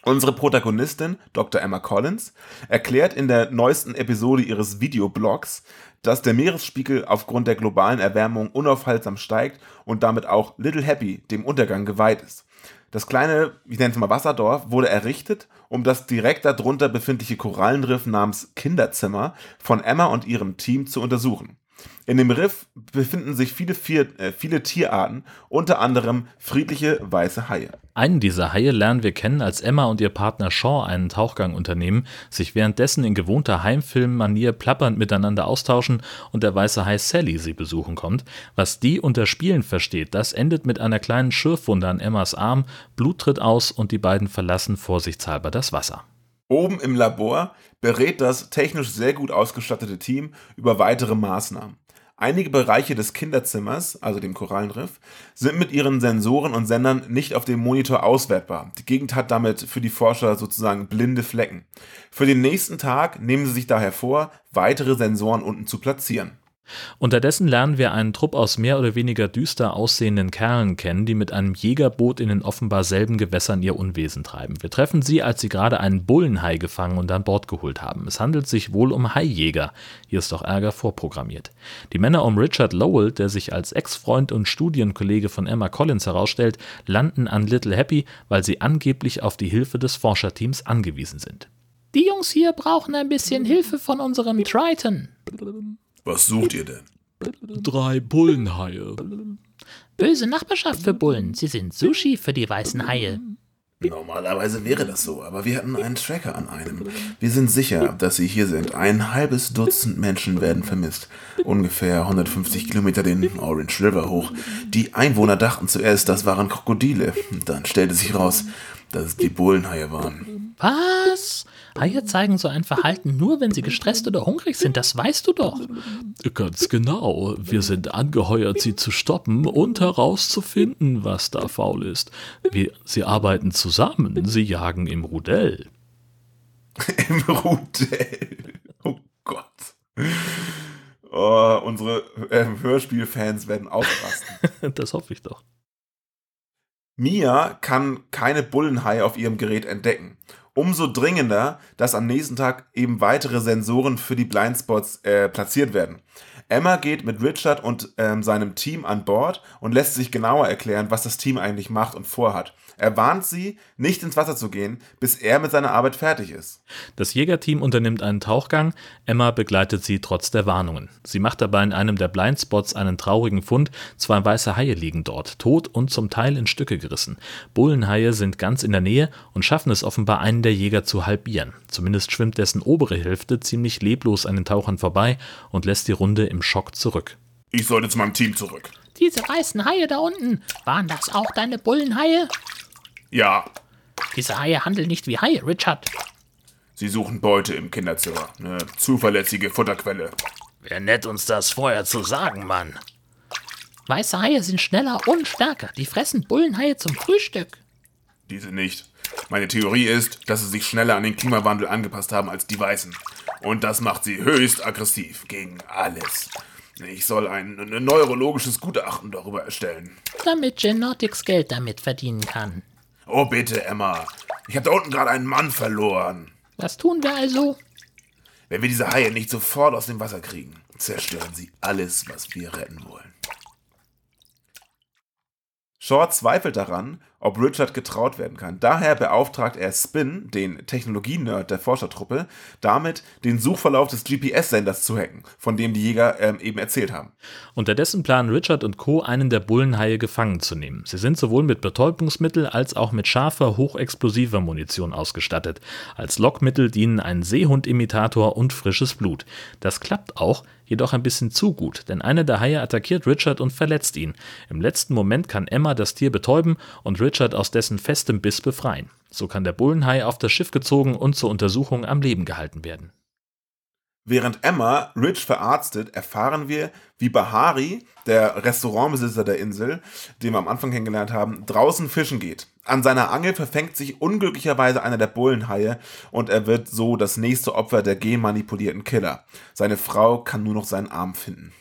Unsere Protagonistin, Dr. Emma Collins, erklärt in der neuesten Episode ihres Videoblogs, dass der Meeresspiegel aufgrund der globalen Erwärmung unaufhaltsam steigt und damit auch Little Happy dem Untergang geweiht ist. Das kleine, ich nenne es mal Wasserdorf, wurde errichtet, um das direkt darunter befindliche Korallenriff namens Kinderzimmer von Emma und ihrem Team zu untersuchen. In dem Riff befinden sich viele, äh, viele Tierarten, unter anderem friedliche weiße Haie. Einen dieser Haie lernen wir kennen, als Emma und ihr Partner Shaw einen Tauchgang unternehmen, sich währenddessen in gewohnter Heimfilmmanier plappernd miteinander austauschen und der weiße Hai Sally sie besuchen kommt. Was die unter Spielen versteht, das endet mit einer kleinen Schürfwunde an Emmas Arm, Blut tritt aus und die beiden verlassen vorsichtshalber das Wasser. Oben im Labor berät das technisch sehr gut ausgestattete Team über weitere Maßnahmen. Einige Bereiche des Kinderzimmers, also dem Korallenriff, sind mit ihren Sensoren und Sendern nicht auf dem Monitor auswertbar. Die Gegend hat damit für die Forscher sozusagen blinde Flecken. Für den nächsten Tag nehmen sie sich daher vor, weitere Sensoren unten zu platzieren. Unterdessen lernen wir einen Trupp aus mehr oder weniger düster aussehenden Kerlen kennen, die mit einem Jägerboot in den offenbar selben Gewässern ihr Unwesen treiben. Wir treffen sie, als sie gerade einen Bullenhai gefangen und an Bord geholt haben. Es handelt sich wohl um Haijäger. Hier ist doch Ärger vorprogrammiert. Die Männer um Richard Lowell, der sich als Ex-Freund und Studienkollege von Emma Collins herausstellt, landen an Little Happy, weil sie angeblich auf die Hilfe des Forscherteams angewiesen sind. Die Jungs hier brauchen ein bisschen Hilfe von unserem Triton. Was sucht ihr denn? Drei Bullenhaie. Böse Nachbarschaft für Bullen. Sie sind Sushi für die weißen Haie. Normalerweise wäre das so, aber wir hatten einen Tracker an einem. Wir sind sicher, dass sie hier sind. Ein halbes Dutzend Menschen werden vermisst. Ungefähr 150 Kilometer den Orange River hoch. Die Einwohner dachten zuerst, das waren Krokodile. Dann stellte sich raus, dass es die Bullenhaie waren. Was? Haie zeigen so ein Verhalten nur, wenn sie gestresst oder hungrig sind, das weißt du doch. Ganz genau. Wir sind angeheuert, sie zu stoppen und herauszufinden, was da faul ist. Wir, sie arbeiten zusammen, sie jagen im Rudell. Im Rudell. Oh Gott. Oh, unsere äh, Hörspielfans werden ausrasten. das hoffe ich doch. Mia kann keine Bullenhaie auf ihrem Gerät entdecken. Umso dringender, dass am nächsten Tag eben weitere Sensoren für die Blindspots äh, platziert werden. Emma geht mit Richard und ähm, seinem Team an Bord und lässt sich genauer erklären, was das Team eigentlich macht und vorhat. Er warnt sie, nicht ins Wasser zu gehen, bis er mit seiner Arbeit fertig ist. Das Jägerteam unternimmt einen Tauchgang, Emma begleitet sie trotz der Warnungen. Sie macht dabei in einem der Blindspots einen traurigen Fund, zwei weiße Haie liegen dort, tot und zum Teil in Stücke gerissen. Bullenhaie sind ganz in der Nähe und schaffen es offenbar einen der Jäger zu halbieren. Zumindest schwimmt dessen obere Hälfte ziemlich leblos an den Tauchern vorbei und lässt die Runde im Schock zurück. Ich sollte zu meinem Team zurück. Diese weißen Haie da unten, waren das auch deine Bullenhaie? Ja, Diese Haie handeln nicht wie Haie, Richard. sie suchen Beute im Kinderzimmer. Eine zuverlässige Futterquelle. Wäre nett, uns das vorher zu sagen, Mann. Weiße Haie sind schneller und stärker. Die fressen Bullenhaie zum Frühstück. Diese nicht. Meine Theorie ist, dass sie sich schneller an den Klimawandel angepasst haben als die Weißen. Und das macht sie höchst aggressiv gegen alles. Ich soll ein, ein neurologisches Gutachten darüber erstellen. Damit Genetics Geld damit verdienen kann. Oh bitte, Emma. Ich habe da unten gerade einen Mann verloren. Was tun wir also? Wenn wir diese Haie nicht sofort aus dem Wasser kriegen, zerstören sie alles, was wir retten wollen. Shaw zweifelt daran, ob Richard getraut werden kann. Daher beauftragt er Spin, den Technologienerd der Forschertruppe, damit den Suchverlauf des GPS-Senders zu hacken, von dem die Jäger ähm, eben erzählt haben. Unterdessen planen Richard und Co. einen der Bullenhaie gefangen zu nehmen. Sie sind sowohl mit Betäubungsmittel als auch mit scharfer, hochexplosiver Munition ausgestattet. Als Lockmittel dienen ein Seehundimitator und frisches Blut. Das klappt auch, jedoch ein bisschen zu gut, denn einer der Haie attackiert Richard und verletzt ihn. Im letzten Moment kann Emma das Tier betäuben und Richard aus dessen festem Biss befreien. So kann der Bullenhai auf das Schiff gezogen und zur Untersuchung am Leben gehalten werden. Während Emma Rich verarztet, erfahren wir, wie Bahari, der Restaurantbesitzer der Insel, den wir am Anfang kennengelernt haben, draußen fischen geht. An seiner Angel verfängt sich unglücklicherweise einer der Bullenhaie und er wird so das nächste Opfer der genmanipulierten Killer. Seine Frau kann nur noch seinen Arm finden.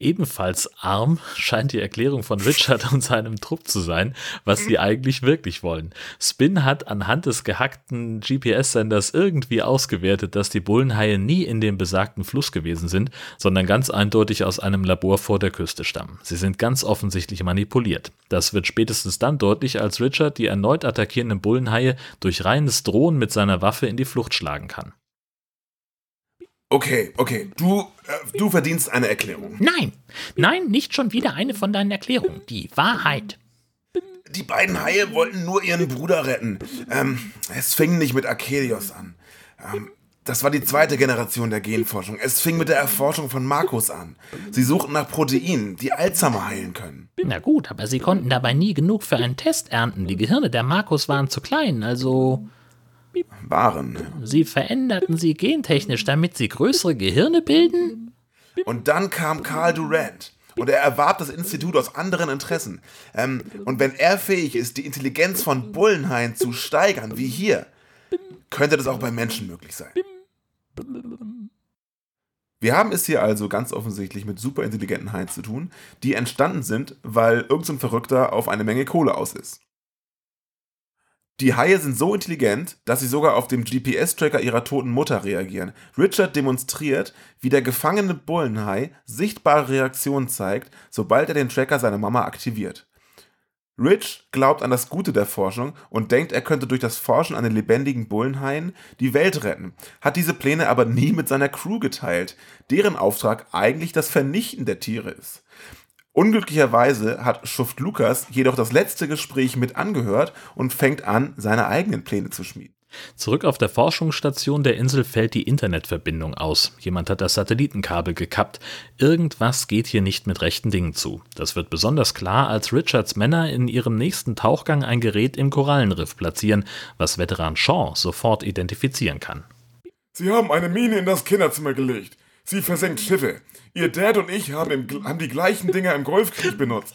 Ebenfalls arm scheint die Erklärung von Richard und seinem Trupp zu sein, was sie eigentlich wirklich wollen. Spin hat anhand des gehackten GPS-Senders irgendwie ausgewertet, dass die Bullenhaie nie in dem besagten Fluss gewesen sind, sondern ganz eindeutig aus einem Labor vor der Küste stammen. Sie sind ganz offensichtlich manipuliert. Das wird spätestens dann deutlich, als Richard die erneut attackierenden Bullenhaie durch reines Drohen mit seiner Waffe in die Flucht schlagen kann. Okay, okay, du, äh, du verdienst eine Erklärung. Nein, nein, nicht schon wieder eine von deinen Erklärungen. Die Wahrheit. Die beiden Haie wollten nur ihren Bruder retten. Ähm, es fing nicht mit Arcadios an. Ähm, das war die zweite Generation der Genforschung. Es fing mit der Erforschung von Markus an. Sie suchten nach Proteinen, die Alzheimer heilen können. Na gut, aber sie konnten dabei nie genug für einen Test ernten. Die Gehirne der Markus waren zu klein, also Waren. sie veränderten sie gentechnisch, damit sie größere Gehirne bilden? Und dann kam Karl Durant. Und er erwarb das Institut aus anderen Interessen. Ähm, und wenn er fähig ist, die Intelligenz von Bullenhain zu steigern, wie hier, könnte das auch bei Menschen möglich sein. Wir haben es hier also ganz offensichtlich mit superintelligenten Haien zu tun, die entstanden sind, weil irgendein so Verrückter auf eine Menge Kohle aus ist. Die Haie sind so intelligent, dass sie sogar auf dem GPS-Tracker ihrer toten Mutter reagieren. Richard demonstriert, wie der gefangene Bullenhai sichtbare Reaktionen zeigt, sobald er den Tracker seiner Mama aktiviert. Rich glaubt an das Gute der Forschung und denkt, er könnte durch das Forschen an den lebendigen Bullenhaien die Welt retten, hat diese Pläne aber nie mit seiner Crew geteilt, deren Auftrag eigentlich das Vernichten der Tiere ist. Unglücklicherweise hat Schuft Lukas jedoch das letzte Gespräch mit angehört und fängt an, seine eigenen Pläne zu schmieden. Zurück auf der Forschungsstation der Insel fällt die Internetverbindung aus. Jemand hat das Satellitenkabel gekappt. Irgendwas geht hier nicht mit rechten Dingen zu. Das wird besonders klar, als Richards Männer in ihrem nächsten Tauchgang ein Gerät im Korallenriff platzieren, was Veteran Shaw sofort identifizieren kann. Sie haben eine Mine in das Kinderzimmer gelegt. Sie versenkt Schiffe. Ihr Dad und ich haben, im, haben die gleichen Dinger im Golfkrieg benutzt.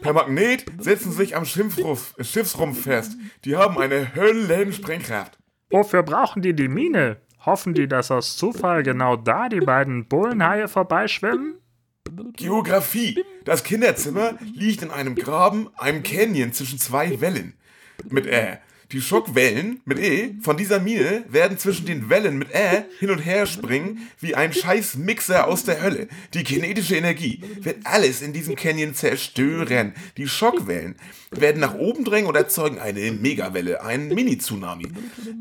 Per Magnet setzen sie sich am Schiffsrumpf, Schiffsrumpf fest. Die haben eine Höllensprengkraft. Wofür brauchen die die Mine? Hoffen die, dass aus Zufall genau da die beiden Bullenhaie vorbeischwimmen? Geografie. Das Kinderzimmer liegt in einem Graben, einem Canyon zwischen zwei Wellen. Mit äh, die Schockwellen mit E von dieser Mine werden zwischen den Wellen mit Ä hin und her springen wie ein scheiß Mixer aus der Hölle. Die kinetische Energie wird alles in diesem Canyon zerstören. Die Schockwellen werden nach oben drängen und erzeugen eine Megawelle, einen Mini-Tsunami.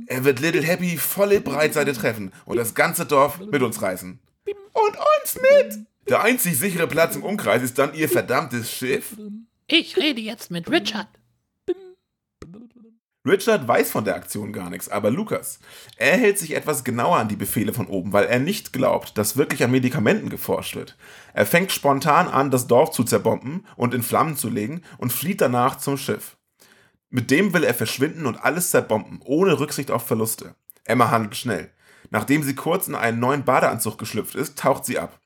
Er wird Little Happy volle Breitseite treffen und das ganze Dorf mit uns reißen. Und uns mit! Der einzig sichere Platz im Umkreis ist dann ihr verdammtes Schiff. Ich rede jetzt mit Richard. Richard weiß von der Aktion gar nichts, aber Lukas, er hält sich etwas genauer an die Befehle von oben, weil er nicht glaubt, dass wirklich an Medikamenten geforscht wird. Er fängt spontan an, das Dorf zu zerbomben und in Flammen zu legen und flieht danach zum Schiff. Mit dem will er verschwinden und alles zerbomben, ohne Rücksicht auf Verluste. Emma handelt schnell. Nachdem sie kurz in einen neuen Badeanzug geschlüpft ist, taucht sie ab.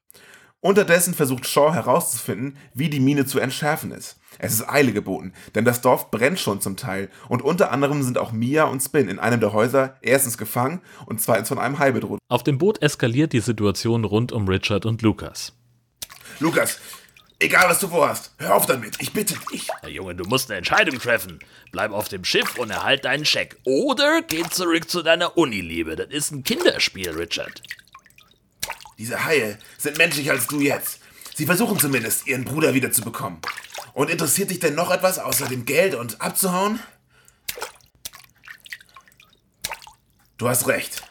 Unterdessen versucht Shaw herauszufinden, wie die Mine zu entschärfen ist. Es ist Eile geboten, denn das Dorf brennt schon zum Teil und unter anderem sind auch Mia und Spin in einem der Häuser erstens gefangen und zweitens von einem Hai bedroht. Auf dem Boot eskaliert die Situation rund um Richard und Lukas. Lukas, egal was du vorhast, hör auf damit, ich bitte dich. Hey Junge, du musst eine Entscheidung treffen. Bleib auf dem Schiff und erhalt deinen Scheck. Oder geh zurück zu deiner Uniliebe. Das ist ein Kinderspiel, Richard. Diese Haie sind menschlicher als du jetzt. Sie versuchen zumindest, ihren Bruder wiederzubekommen. Und interessiert dich denn noch etwas außer dem Geld und abzuhauen? Du hast recht.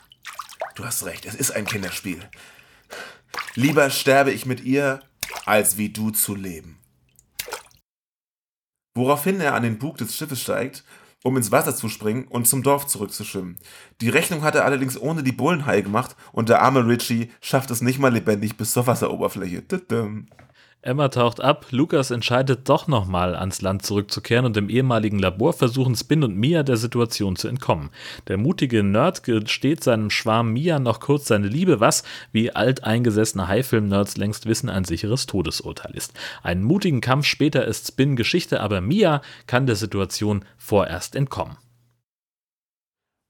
Du hast recht, es ist ein Kinderspiel. Lieber sterbe ich mit ihr, als wie du zu leben. Woraufhin er an den Bug des Schiffes steigt, um ins Wasser zu springen und zum Dorf zurückzuschwimmen. Die Rechnung hat er allerdings ohne die Bullenhaie gemacht und der arme Richie schafft es nicht mal lebendig bis zur Wasseroberfläche. Tudum. Emma taucht ab, Lukas entscheidet doch nochmal ans Land zurückzukehren und im ehemaligen Labor versuchen Spin und Mia der Situation zu entkommen. Der mutige Nerd gesteht seinem Schwarm Mia noch kurz seine Liebe, was, wie alteingesessene Haifilm-Nerds längst wissen, ein sicheres Todesurteil ist. Einen mutigen Kampf später ist Spin Geschichte, aber Mia kann der Situation vorerst entkommen.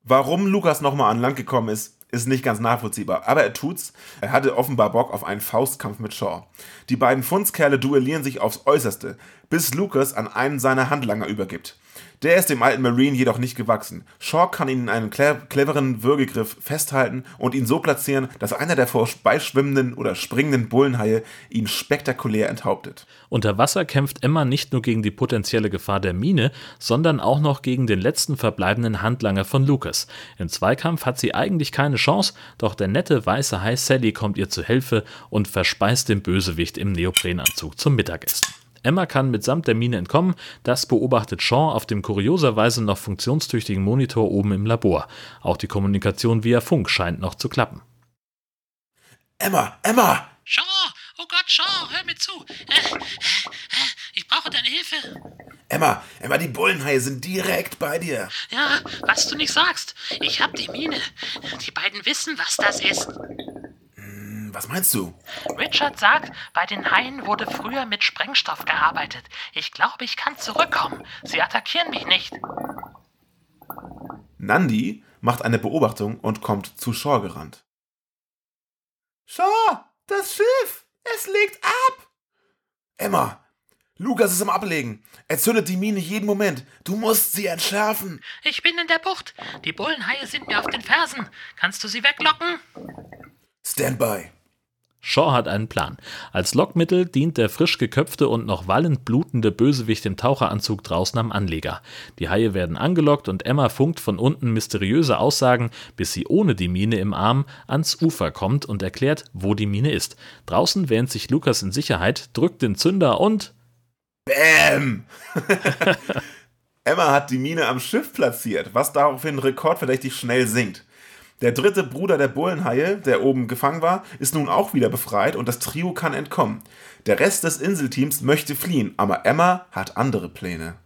Warum Lukas nochmal an Land gekommen ist, ist nicht ganz nachvollziehbar, aber er tut's. Er hatte offenbar Bock auf einen Faustkampf mit Shaw. Die beiden Fundskerle duellieren sich aufs Äußerste, bis Lucas an einen seiner Handlanger übergibt. Der ist dem alten Marine jedoch nicht gewachsen. Shaw kann ihn in einem cleveren Würgegriff festhalten und ihn so platzieren, dass einer der vorbeischwimmenden oder springenden Bullenhaie ihn spektakulär enthauptet. Unter Wasser kämpft Emma nicht nur gegen die potenzielle Gefahr der Mine, sondern auch noch gegen den letzten verbleibenden Handlanger von Lucas. Im Zweikampf hat sie eigentlich keine Chance, doch der nette weiße Hai Sally kommt ihr zu Hilfe und verspeist den Bösewicht im Neoprenanzug zum Mittagessen. Emma kann mitsamt der Mine entkommen, das beobachtet Sean auf dem kurioserweise noch funktionstüchtigen Monitor oben im Labor. Auch die Kommunikation via Funk scheint noch zu klappen. Emma, Emma! Shaw! Oh Gott, Shaw, hör mir zu. Äh, äh, ich brauche deine Hilfe. Emma, Emma, die Bullenhaie sind direkt bei dir. Ja, was du nicht sagst. Ich hab die Mine. Die beiden wissen, was das ist. Was meinst du? Richard sagt, bei den Haien wurde früher mit Sprengstoff gearbeitet. Ich glaube, ich kann zurückkommen. Sie attackieren mich nicht. Nandi macht eine Beobachtung und kommt zu Shaw gerannt. Shaw! Das Schiff! Es legt ab! Emma, Lukas ist am Ablegen. Er zündet die Mine jeden Moment. Du musst sie entschärfen. Ich bin in der Bucht. Die Bullenhaie sind mir auf den Fersen. Kannst du sie weglocken? Standby. Shaw hat einen Plan. Als Lockmittel dient der frisch geköpfte und noch wallend blutende Bösewicht im Taucheranzug draußen am Anleger. Die Haie werden angelockt und Emma funkt von unten mysteriöse Aussagen, bis sie ohne die Mine im Arm ans Ufer kommt und erklärt, wo die Mine ist. Draußen wähnt sich Lukas in Sicherheit, drückt den Zünder und Bäm! Emma hat die Mine am Schiff platziert, was daraufhin rekordverdächtig schnell sinkt. Der dritte Bruder der Bullenhaie, der oben gefangen war, ist nun auch wieder befreit und das Trio kann entkommen. Der Rest des Inselteams möchte fliehen, aber Emma hat andere Pläne.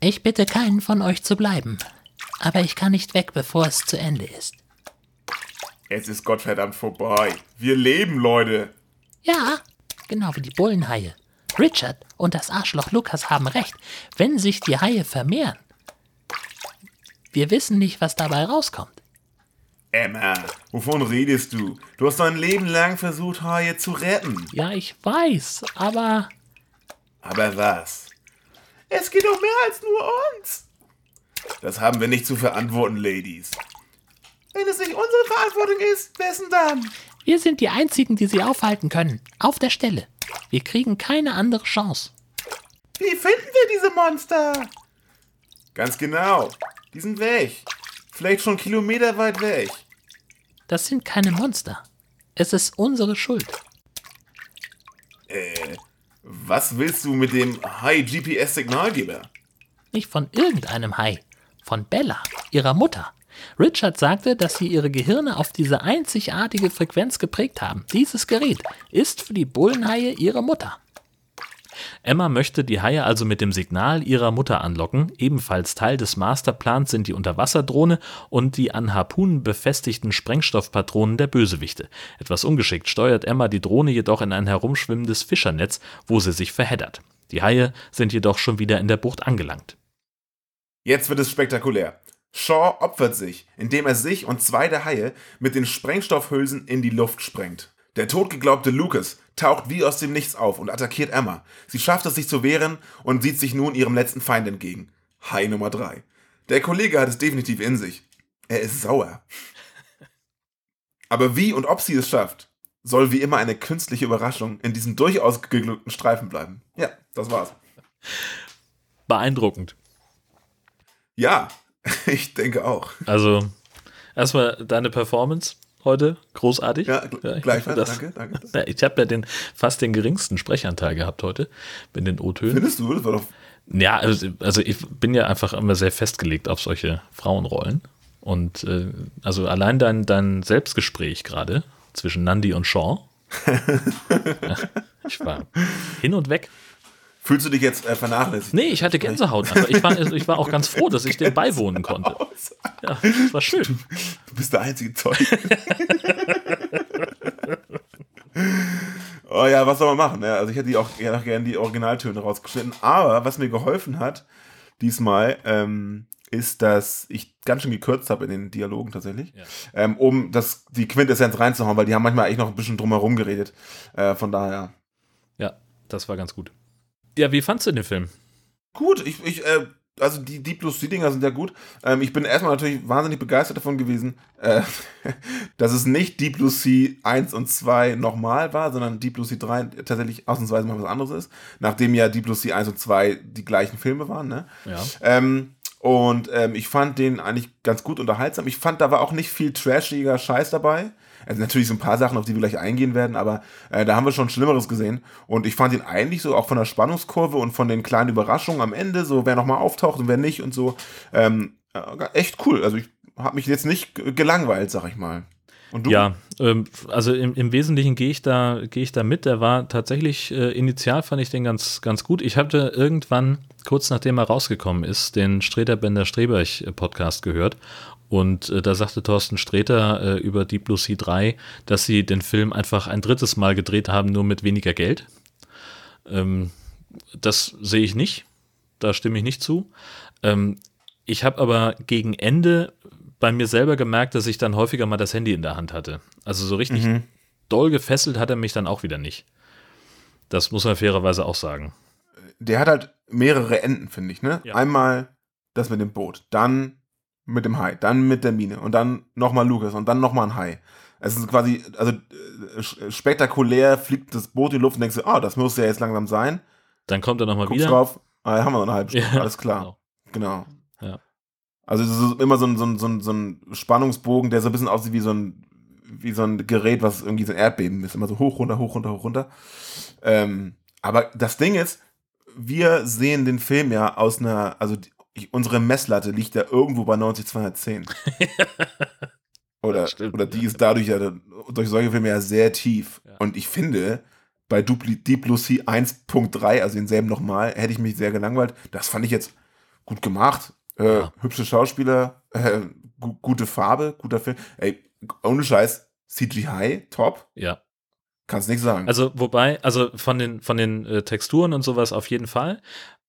Ich bitte keinen von euch zu bleiben. Aber ich kann nicht weg, bevor es zu Ende ist. Es ist Gottverdammt vorbei. Wir leben, Leute. Ja, genau wie die Bullenhaie. Richard und das Arschloch Lukas haben recht. Wenn sich die Haie vermehren, wir wissen nicht, was dabei rauskommt. Emma, wovon redest du? Du hast dein Leben lang versucht, Haie zu retten. Ja, ich weiß, aber Aber was? Es geht um mehr als nur uns. Das haben wir nicht zu verantworten, Ladies. Wenn es nicht unsere Verantwortung ist, wessen dann? wir sind die Einzigen, die sie aufhalten können. Auf der Stelle. Wir kriegen keine andere Chance. Wie finden wir diese Monster? Ganz genau. Die sind weg. Vielleicht schon Kilometer weit weg. Das sind keine Monster. Es ist unsere Schuld. Was willst du mit dem High-GPS-Signalgeber? Nicht von irgendeinem Hai. Von Bella, ihrer Mutter. Richard sagte, dass sie ihre Gehirne auf diese einzigartige Frequenz geprägt haben. Dieses Gerät ist für die Bullenhaie ihre Mutter. Emma möchte die Haie also mit dem Signal ihrer Mutter anlocken. Ebenfalls Teil des Masterplans sind die Unterwasserdrohne und die an Harpunen befestigten Sprengstoffpatronen der Bösewichte. Etwas ungeschickt steuert Emma die Drohne jedoch in ein herumschwimmendes Fischernetz, wo sie sich verheddert. Die Haie sind jedoch schon wieder in der Bucht angelangt. Jetzt wird es spektakulär. Shaw opfert sich, indem er sich und zwei der Haie mit den Sprengstoffhülsen in die Luft sprengt. Der totgeglaubte Lucas taucht wie aus dem Nichts auf und attackiert Emma. Sie schafft es sich zu wehren und sieht sich nun ihrem letzten Feind entgegen. Hai Nummer 3. Der Kollege hat es definitiv in sich. Er ist sauer. Aber wie und ob sie es schafft, soll wie immer eine künstliche Überraschung in diesem durchaus geglückten Streifen bleiben. Ja, das war's. Beeindruckend. Ja, ich denke auch. Also, erstmal deine Performance heute, großartig. Ja, ich gleichfalls, das- danke, danke. Ja, ich habe ja den, fast den geringsten Sprechanteil gehabt heute in den O-Tönen. Findest du? Das war doch. Ja, also, also ich bin ja einfach immer sehr festgelegt auf solche Frauenrollen. Und äh, also allein dein, dein Selbstgespräch gerade zwischen Nandi und Sean. ja, ich war hin und weg. Fühlst du dich jetzt äh, vernachlässigt? Nee, ich hatte Gänsehaut. Aber ich war, ich war auch ganz froh, dass ich dem beiwohnen konnte. Ja, das war schön. Du bist der einzige Zeug. oh ja, was soll man machen? Ne? Also ich hätte die auch gerne die Originaltöne rausgeschnitten. Aber was mir geholfen hat diesmal, ähm, ist, dass ich ganz schön gekürzt habe in den Dialogen tatsächlich, Ja. ähm, um das, die Quintessenz reinzuhauen, weil die haben manchmal eigentlich noch ein bisschen drumherum geredet. Äh, von daher. Ja, das war ganz gut. Ja, wie fandst du den Film? Gut, ich, ich äh, also die Deep Blue Sea Dinger sind ja gut. Ähm, ich bin erstmal natürlich wahnsinnig begeistert davon gewesen, äh, dass es nicht Deep Blue Sea 1 und 2 nochmal war, sondern Deep Blue Sea 3 tatsächlich ausnahmsweise mal was anderes ist. Nachdem ja Deep Blue Sea 1 und 2 die gleichen Filme waren, ne? Ja. Ähm, und ähm, ich fand den eigentlich ganz gut unterhaltsam. Ich fand, da war auch nicht viel trashiger Scheiß dabei. Also natürlich so ein paar Sachen, auf die wir gleich eingehen werden, aber äh, da haben wir schon Schlimmeres gesehen. Und ich fand ihn eigentlich so auch von der Spannungskurve und von den kleinen Überraschungen am Ende, so wer nochmal auftaucht und wer nicht und so, ähm, äh, echt cool. Also ich habe mich jetzt nicht gelangweilt, sag ich mal. Und du? Ja, ähm, also im, im Wesentlichen gehe ich da gehe ich da mit. Der war tatsächlich äh, initial fand ich den ganz ganz gut. Ich hatte irgendwann kurz nachdem er rausgekommen ist den Streter Bender Streberch Podcast gehört und äh, da sagte Thorsten Streter äh, über Deep Blue Sea 3, dass sie den Film einfach ein drittes Mal gedreht haben, nur mit weniger Geld. Ähm, das sehe ich nicht. Da stimme ich nicht zu. Ähm, ich habe aber gegen Ende bei mir selber gemerkt, dass ich dann häufiger mal das Handy in der Hand hatte. Also so richtig doll gefesselt hat er mich dann auch wieder nicht. Das muss man fairerweise auch sagen. Der hat halt mehrere Enden, finde ich, ne? Ja. Einmal das mit dem Boot, dann mit dem Hai, dann mit der Mine und dann nochmal Lukas und dann nochmal ein Hai. Es ist quasi, also äh, spektakulär fliegt das Boot in die Luft und denkst du, ah, das muss ja jetzt langsam sein. Dann kommt er nochmal wieder. drauf, ah, haben wir noch eine halbe Stunde, Ja, alles klar. Genau. Ja. Also es ist immer so ein, so, ein, so, ein, so ein Spannungsbogen, der so ein bisschen aussieht wie so ein, wie so ein Gerät, was irgendwie so ein Erdbeben ist. Immer so hoch, runter, hoch, runter, hoch, runter. Ähm, aber das Ding ist, wir sehen den Film ja aus einer, also die, unsere Messlatte liegt ja irgendwo bei 90, 210. oder, stimmt, oder die ist dadurch ja, durch solche Filme ja sehr tief. Ja. Und ich finde, bei Dupli, Deep Blue Sea 1.3, also denselben nochmal, hätte ich mich sehr gelangweilt. Das fand ich jetzt gut gemacht. Äh, Ja. Hübsche Schauspieler, äh, gu gute Farbe, guter Film. Ey, ohne Scheiß, CGI, top. Ja. Kannst nichts sagen. Also, wobei, also von den, von den äh, Texturen und sowas auf jeden Fall.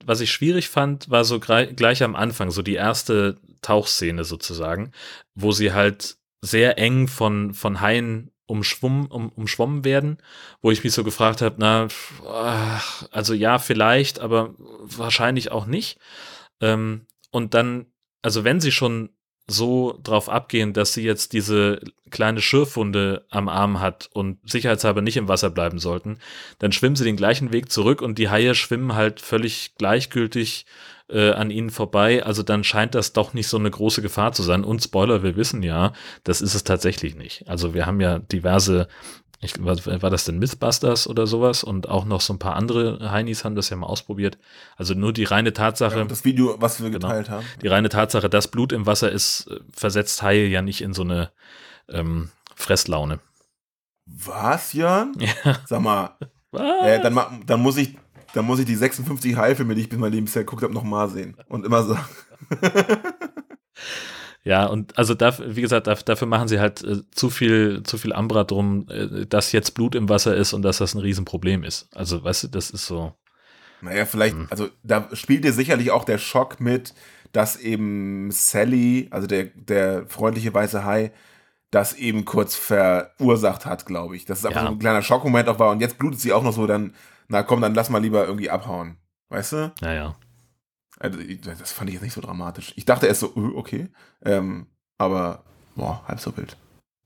Was ich schwierig fand, war so gleich am Anfang, so die erste Tauchszene sozusagen, wo sie halt sehr eng von, von Haien umschwommen, um, umschwommen werden, wo ich mich so gefragt habe, na, also ja, vielleicht, aber wahrscheinlich auch nicht. Ähm, und dann, also wenn sie schon so drauf abgehen, dass sie jetzt diese kleine Schürfwunde am Arm hat und sicherheitshalber nicht im Wasser bleiben sollten, dann schwimmen sie den gleichen Weg zurück und die Haie schwimmen halt völlig gleichgültig äh, an ihnen vorbei. Also dann scheint das doch nicht so eine große Gefahr zu sein. Und Spoiler, wir wissen ja, das ist es tatsächlich nicht. Also wir haben ja diverse ich, was, war das denn Mythbusters oder sowas? Und auch noch so ein paar andere Heinis haben das ja mal ausprobiert. Also nur die reine Tatsache, Ja, das Video, was wir Genau. geteilt haben. die reine Tatsache, dass Blut im Wasser ist, äh, versetzt Haie ja nicht in so eine ähm, Fresslaune. Was, Jörn? Ja. Sag mal, äh, dann, dann, muss ich, dann muss ich die 56 Haifilme, die ich bis mein Leben bisher geguckt habe, nochmal sehen. Und immer sagen. Ja, und also dafür, wie gesagt, dafür, machen sie halt äh, zu viel, zu viel Ambra drum, äh, dass jetzt Blut im Wasser ist und dass das ein Riesenproblem ist. Also, weißt du, das ist so. Naja, vielleicht, Hm. also da spielt dir sicherlich auch der Schock mit, dass eben Sally, also der, der freundliche weiße Hai, das eben kurz verursacht hat, glaube ich. Dass es einfach Ja. so ein kleiner Schockmoment auch war und jetzt blutet sie auch noch so, dann, na komm, dann lass mal lieber irgendwie abhauen. Weißt du? Naja. Also, das fand ich jetzt nicht so dramatisch. Ich dachte erst so, äh, okay. Ähm, aber, boah, halb so wild.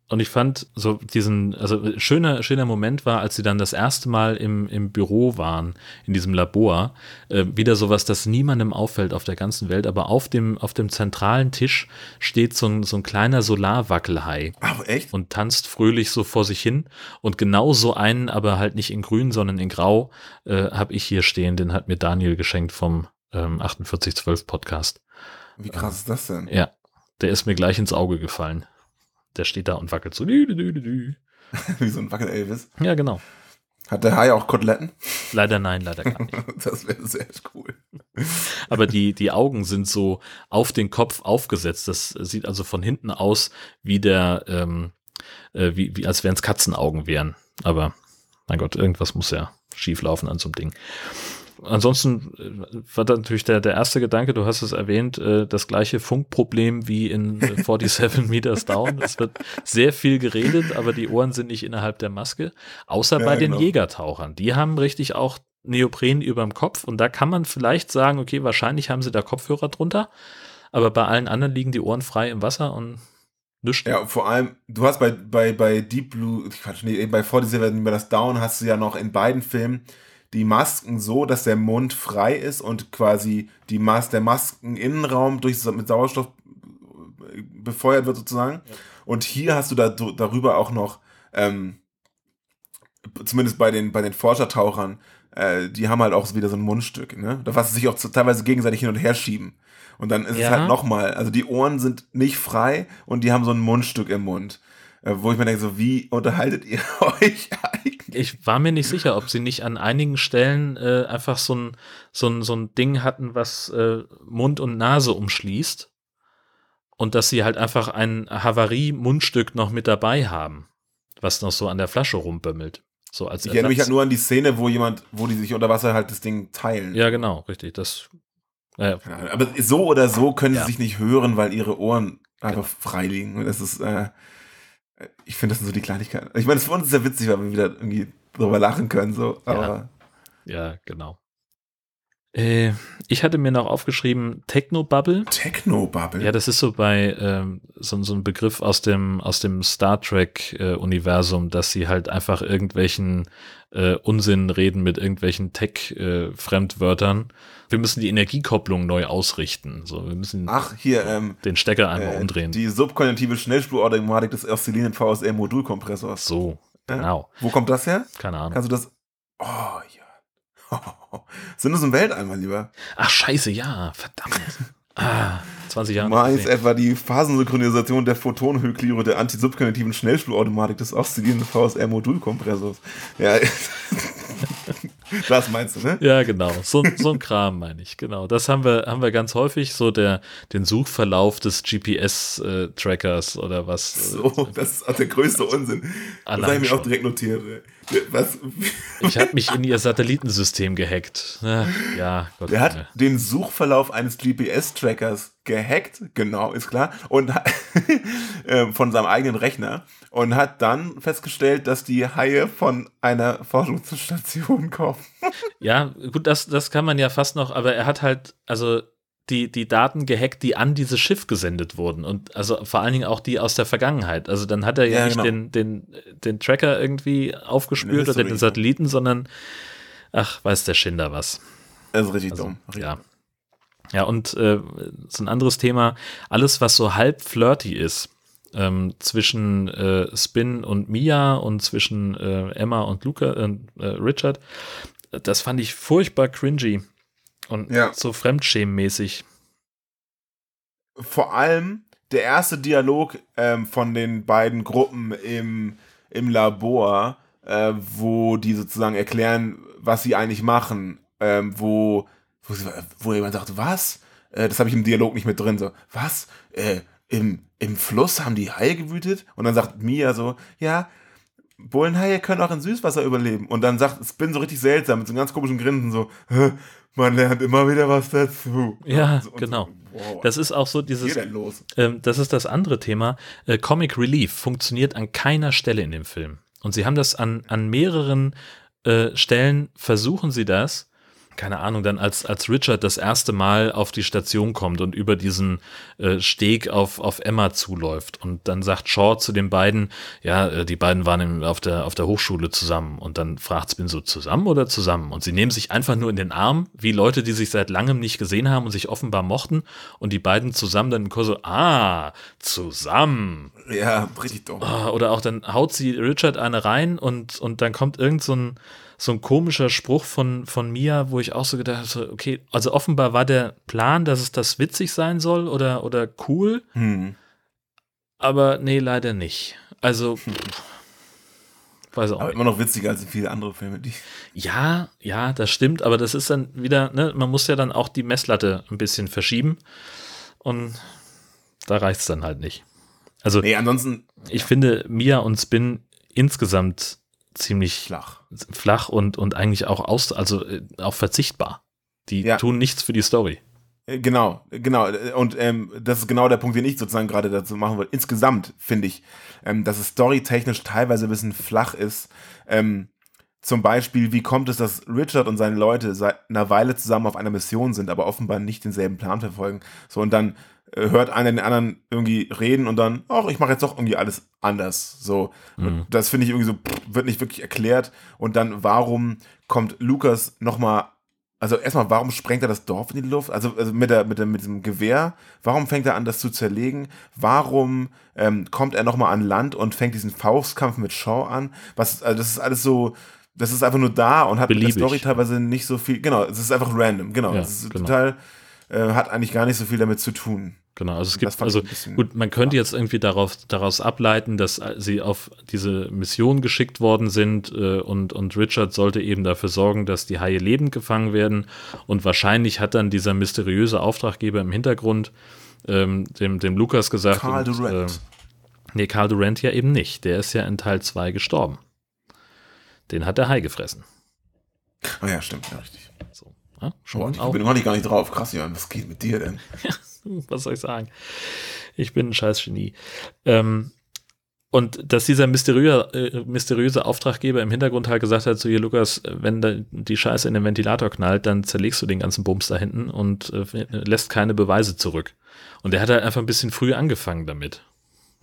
Und ich fand so diesen, also schöner, schöner Moment war, als sie dann das erste Mal im, im Büro waren, in diesem Labor, äh, wieder sowas, das niemandem auffällt auf der ganzen Welt, aber auf dem, auf dem zentralen Tisch steht so ein, so ein kleiner Solarwackelhai Aber echt? und tanzt fröhlich so vor sich hin. Und genau so einen, aber halt nicht in grün, sondern in grau, äh, habe ich hier stehen. Den hat mir Daniel geschenkt vom ähm, 4812 Podcast. Wie krass ist das denn? Ja, der ist mir gleich ins Auge gefallen. Der steht da und wackelt so. Dü, dü, dü, dü, dü. Wie so ein Wackel-Elvis. Ja, genau. Hat der Hai auch Koteletten? Leider nein, leider gar nicht. Das wäre sehr cool. Aber die, die Augen sind so auf den Kopf aufgesetzt. Das sieht also von hinten aus wie der, ähm, äh, wie, wie als wären es Katzenaugen wären. Aber mein Gott, irgendwas muss ja schief laufen an so einem Ding. Ansonsten äh, war da natürlich der, der erste Gedanke, du hast es erwähnt, äh, das gleiche Funkproblem wie in äh, 47 Meters Down. Es wird sehr viel geredet, aber die Ohren sind nicht innerhalb der Maske. Außer Ja, bei den genau. Jägertauchern. Die haben richtig auch Neopren überm Kopf und da kann man vielleicht sagen, okay, wahrscheinlich haben sie da Kopfhörer drunter, aber bei allen anderen liegen die Ohren frei im Wasser und nichts. Ja, vor allem, du hast bei, bei, bei Deep Blue, Quatsch, nee, bei 47 Meters Down hast du ja noch in beiden Filmen die Masken so, dass der Mund frei ist und quasi die Mas der Maskeninnenraum durch, mit Sauerstoff befeuert wird sozusagen. Und hier hast du da, darüber auch noch, ähm, zumindest bei den, bei den Forschertauchern, äh, die haben halt auch wieder so ein Mundstück, ne? Da was sie sich auch zu- teilweise gegenseitig hin und her schieben. Und dann ist Ja. es halt nochmal, also die Ohren sind nicht frei und die haben so ein Mundstück im Mund. Äh, wo ich mir denke, so, wie unterhaltet ihr euch eigentlich? Ich war mir nicht sicher, ob sie nicht an einigen Stellen äh, einfach so ein, so, ein, so ein Ding hatten, was äh, Mund und Nase umschließt. Und dass sie halt einfach ein Havarie-Mundstück noch mit dabei haben, was noch so an der Flasche rumbömmelt. So als Ich erinnere mich halt nur an die Szene, wo jemand, wo die sich unter Wasser halt das Ding teilen. Ja, genau, richtig. Das, äh. Aber so oder so können Ja. sie sich nicht hören, weil ihre Ohren einfach frei liegen. Das ist, äh, Ich finde, das sind so die Kleinigkeiten. Ich meine, für uns ist ja witzig, weil wir wieder irgendwie drüber lachen können, so. Aber Ja, genau. Äh, ich hatte mir noch aufgeschrieben Techno-Bubble. Techno-Bubble. Ja, das ist so bei ähm, so, so ein Begriff aus dem aus dem Star Trek äh, dass sie halt einfach irgendwelchen äh, Unsinn reden mit irgendwelchen Tech äh. Wir müssen die Energiekopplung neu ausrichten. So, wir müssen Ach, hier, ähm, den Stecker einmal äh, umdrehen. die subkonjunktive Schnellspurautomatik des oszillierenden VSL-Modulkompressors. so, genau. Wo kommt das her? Keine Ahnung. Kannst du das. Oh, ja. Sind es im Weltall, mein Lieber? Ach scheiße, ja, verdammt. Ah, 20 Jahre. Meins etwa die Phasensynchronisation der Photonenhöchliere der antisubkonjunktiven Schnellspurautomatik des oszillierenden VSR-Modulkompressors. Ja, das meinst du, ne? Ja, genau. So, so ein Kram meine ich. Genau. Das haben wir, haben wir ganz häufig, so der, den Suchverlauf des GPS-Trackers oder was. So, das ist auch der größte Unsinn. Das habe ich mir auch direkt notiert. Was? Ich habe mich in ihr Satellitensystem gehackt. Ja, Gott. Der hat Junge. den Suchverlauf eines GPS-Trackers gehackt, genau, ist klar, und hat- äh, von seinem eigenen Rechner und hat dann festgestellt, dass die Haie von einer Forschungsstation kommen. Ja, gut, das, das kann man ja fast noch, aber er hat halt, also die, die Daten gehackt, die an dieses Schiff gesendet wurden und also vor allen Dingen auch die aus der Vergangenheit. Also dann hat er ja, Ja, nicht genau. den, den, den Tracker irgendwie aufgespürt oder den Satelliten, sondern ach, weiß der Schinder was. Das ist richtig Also, dumm. Richtig ja. Ja, und äh, so ein anderes Thema, alles, was so halb flirty ist, ähm, zwischen äh, Spin und Mia und zwischen äh, Emma und Luca, äh, äh, Richard, das fand ich furchtbar cringy und Ja. so fremdschämmäßig. Vor allem der erste Dialog ähm, von den beiden Gruppen im, im Labor, äh, wo die sozusagen erklären, was sie eigentlich machen, ähm, wo, wo, wo jemand sagt, was? Äh, das habe ich im Dialog nicht mit drin, so, was? Äh, im, Im Fluss haben die Haie gewütet? Und dann sagt Mia so, ja, Bullenhaie können auch in Süßwasser überleben. Und dann sagt Spin so richtig seltsam, mit so einem ganz komischen Grinsen, so, "Hä, man lernt immer wieder was dazu. Ja, Und genau. Wow, Das ist auch so dieses, geht denn los? ähm, das ist das andere Thema. Äh, Comic Relief funktioniert an keiner Stelle in dem Film. Und sie haben das an, an mehreren äh, Stellen, versuchen sie das. Keine Ahnung, dann als, als Richard das erste Mal auf die Station kommt und über diesen äh, Steg auf, auf Emma zuläuft. Und dann sagt Shaw zu den beiden, ja, äh, die beiden waren im, auf, der, auf der Hochschule zusammen. Und dann fragt Spin so, zusammen oder zusammen? Und sie nehmen sich einfach nur in den Arm, wie Leute, die sich seit langem nicht gesehen haben und sich offenbar mochten. Und die beiden zusammen dann im Chor so, ah, zusammen. Ja, richtig dumm. Ah, Oder auch dann haut sie Richard eine rein und, und dann kommt irgend so ein, so ein komischer Spruch von, von Mia, wo ich auch so gedacht habe, okay, also offenbar war der Plan, dass es das witzig sein soll oder, oder cool, Hm. aber nee, leider nicht. Also, weiß auch Aber nicht. immer noch witziger als viele andere Filme, die. Ja, ja, das stimmt, aber das ist dann wieder, ne, man muss ja dann auch die Messlatte ein bisschen verschieben und da reicht es dann halt nicht. Also, Nee, ansonsten ich finde Mia und Spin insgesamt ziemlich flach. flach und, und eigentlich auch aus, also äh, auch verzichtbar. Die Ja. tun nichts für die Story. Äh, Genau, genau. Und ähm, das ist genau der Punkt, den ich sozusagen gerade dazu machen wollte. Insgesamt finde ich, ähm, dass es storytechnisch teilweise ein bisschen flach ist. Ähm, zum Beispiel, wie kommt es, dass Richard und seine Leute seit einer Weile zusammen auf einer Mission sind, aber offenbar nicht denselben Plan verfolgen. So, und dann hört einer den anderen irgendwie reden und dann, ach, ich mache jetzt doch irgendwie alles anders. So, und das finde ich irgendwie so, pff, wird nicht wirklich erklärt. Und dann, warum kommt Lukas nochmal also erstmal, warum sprengt er das Dorf in die Luft? Also, also mit, der, mit, der, mit diesem Gewehr. Warum fängt er an, das zu zerlegen? Warum ähm, kommt er nochmal an Land und fängt diesen Faustkampf mit Shaw an? Was, also das ist alles so, das ist einfach nur da und hat mit Beliebig. der Story teilweise nicht so viel. Genau, es ist einfach random. Genau, Ja, es ist genau. total, äh, hat eigentlich gar nicht so viel damit zu tun. Genau, also es gibt, also gut, man könnte jetzt irgendwie darauf, daraus ableiten, dass äh, sie auf diese Mission geschickt worden sind äh, und, und Richard sollte eben dafür sorgen, dass die Haie lebend gefangen werden und wahrscheinlich hat dann dieser mysteriöse Auftraggeber im Hintergrund ähm, dem, dem Lukas gesagt, Karl und, Durant. Äh, nee, Karl Durant ja eben nicht, der ist ja in Teil 2 gestorben. Den hat der Hai gefressen. Ah ja, stimmt, ja, richtig. Ja, schon ich auch bin noch nicht gar nicht drauf. Krass, Jan, was geht mit dir denn? was soll ich sagen? Ich bin ein scheiß Genie. Ähm, Und dass dieser mysteriöse, äh, mysteriöse Auftraggeber im Hintergrund halt gesagt hat, so hier Lukas, wenn da die Scheiße in den Ventilator knallt, dann zerlegst du den ganzen Bums da hinten und äh, lässt keine Beweise zurück. Und der hat halt einfach ein bisschen früh angefangen damit.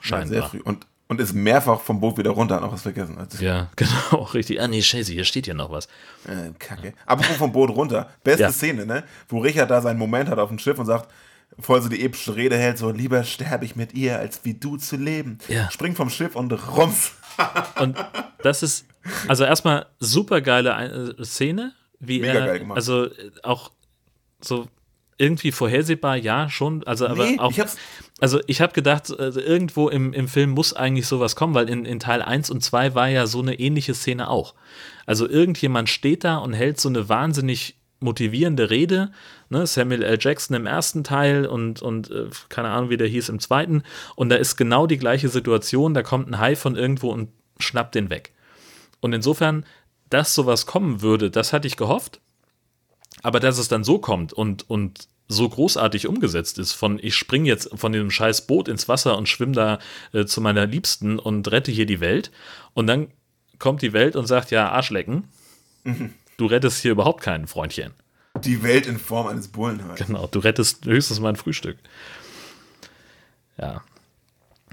Ja, sehr Scheinbar. früh. Und, und ist mehrfach vom Boot wieder runter, hat noch was vergessen. Also, Ja, genau, richtig. Ah, nee, Scheiße, hier steht ja noch was. Äh, Kacke. Apropos vom Boot runter. Beste Ja. Szene, ne? Wo Richard da seinen Moment hat auf dem Schiff und sagt, voll so die epische Rede hält, so, lieber sterbe ich mit ihr, als wie du zu leben. Ja. Springt vom Schiff und rums. Und das ist, also erstmal super geile äh, Szene, wie Mega er, geil gemacht. also äh, auch so irgendwie vorhersehbar, ja, schon, also aber Nee, auch, ich also ich habe gedacht, also irgendwo im, im Film muss eigentlich sowas kommen, weil in, in Teil 1 und 2 war ja so eine ähnliche Szene auch. Also irgendjemand steht da und hält so eine wahnsinnig motivierende Rede, ne, Samuel L. Jackson im ersten Teil und, und äh, keine Ahnung, wie der hieß im zweiten, und da ist genau die gleiche Situation, da kommt ein Hai von irgendwo und schnappt den weg. Und insofern, dass sowas kommen würde, das hatte ich gehofft. Aber dass es dann so kommt und, und so großartig umgesetzt ist, von ich springe jetzt von dem scheiß Boot ins Wasser und schwimme da äh, zu meiner Liebsten und rette hier die Welt. Und dann kommt die Welt und sagt, ja, Arschlecken, du rettest hier überhaupt keinen Freundchen. Die Welt in Form eines Bullen halt. Genau, du rettest höchstens mein Frühstück. Ja.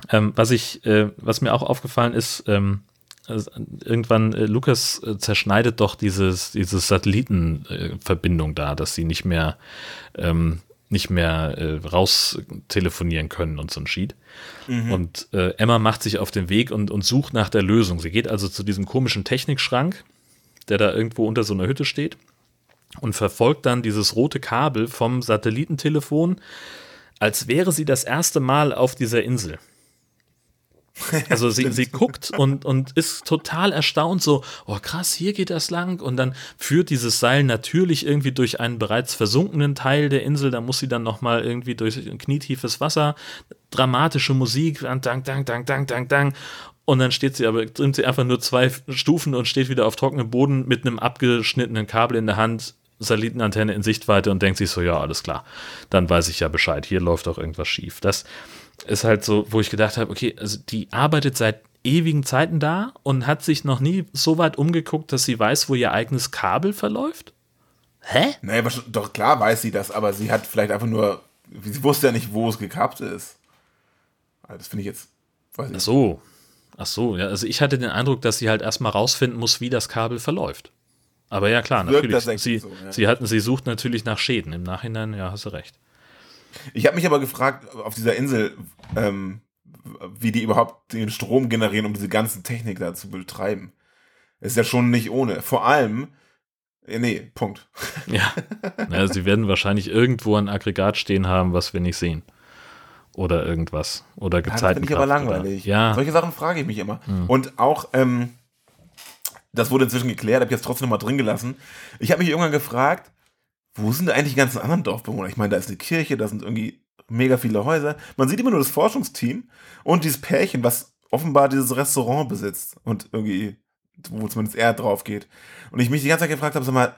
Ähm, was ich, äh, was mir auch aufgefallen ist, ähm, irgendwann, äh, Lukas äh, zerschneidet doch dieses, dieses Satellitenverbindung äh, da, dass sie nicht mehr, ähm, nicht mehr äh, raus telefonieren können und so ein Sheet. Und äh, Emma macht sich auf den Weg und, und sucht nach der Lösung. Sie geht also zu diesem komischen Technikschrank, der da irgendwo unter so einer Hütte steht und verfolgt dann dieses rote Kabel vom Satellitentelefon, als wäre sie das erste Mal auf dieser Insel. Also sie, sie guckt und, und ist total erstaunt, so, oh krass, hier geht das lang. Und dann führt dieses Seil natürlich irgendwie durch einen bereits versunkenen Teil der Insel. Da muss sie dann nochmal irgendwie durch ein knietiefes Wasser, dramatische Musik, dang, dang, dang, dang, dang, dang. Und dann steht sie aber, nimmt sie einfach nur zwei Stufen und steht wieder auf trockenem Boden mit einem abgeschnittenen Kabel in der Hand, Satellitenantenne in Sichtweite und denkt sich so, ja, alles klar, dann weiß ich ja Bescheid, hier läuft doch irgendwas schief. Das ist halt so, wo ich gedacht habe, okay, also die arbeitet seit ewigen Zeiten da und hat sich noch nie so weit umgeguckt, dass sie weiß, wo ihr eigenes Kabel verläuft? Hä? Schon- doch klar weiß sie das, aber sie hat vielleicht einfach nur, sie wusste ja nicht, wo es gekappt ist. Also Das finde ich jetzt, weiß ich Ach so. Ach so, ja, also ich hatte den Eindruck, dass sie halt erstmal rausfinden muss, wie das Kabel verläuft. Aber ja, klar, natürlich. Sie, so, ja. sie, hatten, sie sucht natürlich nach Schäden. Im Nachhinein, ja, hast du recht. Ich habe mich aber gefragt, auf dieser Insel, ähm, wie die überhaupt den Strom generieren, um diese ganze Technik da zu betreiben. Ist ja schon nicht ohne. Vor allem, äh, nee, Punkt. Ja. naja, sie werden wahrscheinlich irgendwo ein Aggregat stehen haben, was wir nicht sehen. Oder irgendwas. Oder Ja, das finde ich aber langweilig. Ja, Solche Sachen frage ich mich immer. Und auch, ähm, das wurde inzwischen geklärt, habe ich jetzt trotzdem noch mal drin gelassen. Ich habe mich irgendwann gefragt, wo sind eigentlich die ganzen anderen Dorfbewohner? Ich meine, da ist eine Kirche, da sind irgendwie mega viele Häuser. Man sieht immer nur das Forschungsteam und dieses Pärchen, was offenbar dieses Restaurant besitzt und irgendwie, wo zumindest er drauf geht. Und ich mich die ganze Zeit gefragt habe, sag mal,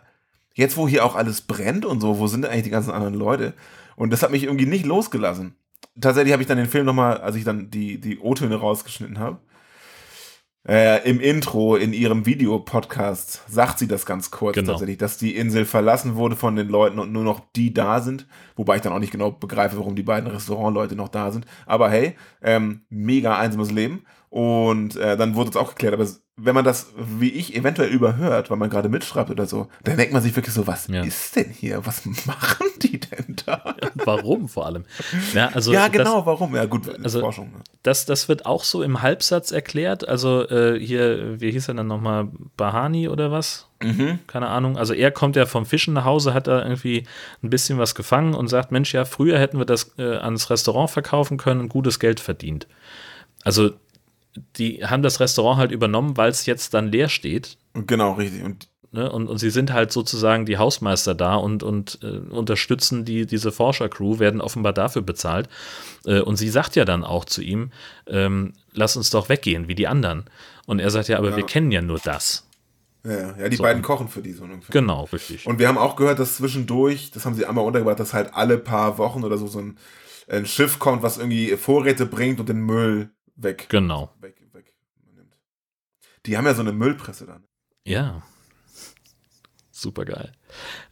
jetzt wo hier auch alles brennt und so, wo sind eigentlich die ganzen anderen Leute? Und das hat mich irgendwie nicht losgelassen. Tatsächlich habe ich dann den Film nochmal, als ich dann die, die O-Töne rausgeschnitten habe, äh, im Intro in ihrem Videopodcast sagt sie das ganz kurz Genau. tatsächlich, dass die Insel verlassen wurde von den Leuten und nur noch die da sind. Wobei ich dann auch nicht genau begreife, warum die beiden Restaurantleute noch da sind. Aber hey, ähm, mega einsames Leben. Und äh, dann wurde es auch geklärt. Aber wenn man das, wie ich, eventuell überhört, weil man gerade mitschreibt oder so, dann denkt man sich wirklich so, was Ja. ist denn hier? Was machen die denn da? warum vor allem? Ja, also ja, das- genau, warum? Ja, gut, also- Forschung. Ne? Das, das wird auch so im Halbsatz erklärt. Also äh, hier, wie hieß er dann nochmal? Bahani oder was? Mhm. Keine Ahnung. Also er kommt ja vom Fischen nach Hause, hat da irgendwie ein bisschen was gefangen und sagt, Mensch, ja, früher hätten wir das äh, ans Restaurant verkaufen können und gutes Geld verdient. Also die haben das Restaurant halt übernommen, weil es jetzt dann leer steht. Genau, richtig. Und Ne? Und, und sie sind halt sozusagen die Hausmeister da und, und äh, unterstützen die, diese Forschercrew, werden offenbar dafür bezahlt. Äh, und sie sagt ja dann auch zu ihm, ähm, lass uns doch weggehen, wie die anderen. Und er sagt ja, aber Ja. wir kennen ja nur das. ja, ja die So. beiden kochen für die so ungefähr. Genau, richtig. Und wir haben auch gehört, dass zwischendurch, das haben sie einmal untergebracht, dass halt alle paar Wochen oder so so ein, ein Schiff kommt, was irgendwie Vorräte bringt und den Müll weg. genau. weg, weg Die haben ja so eine Müllpresse dann. Ja. Super geil.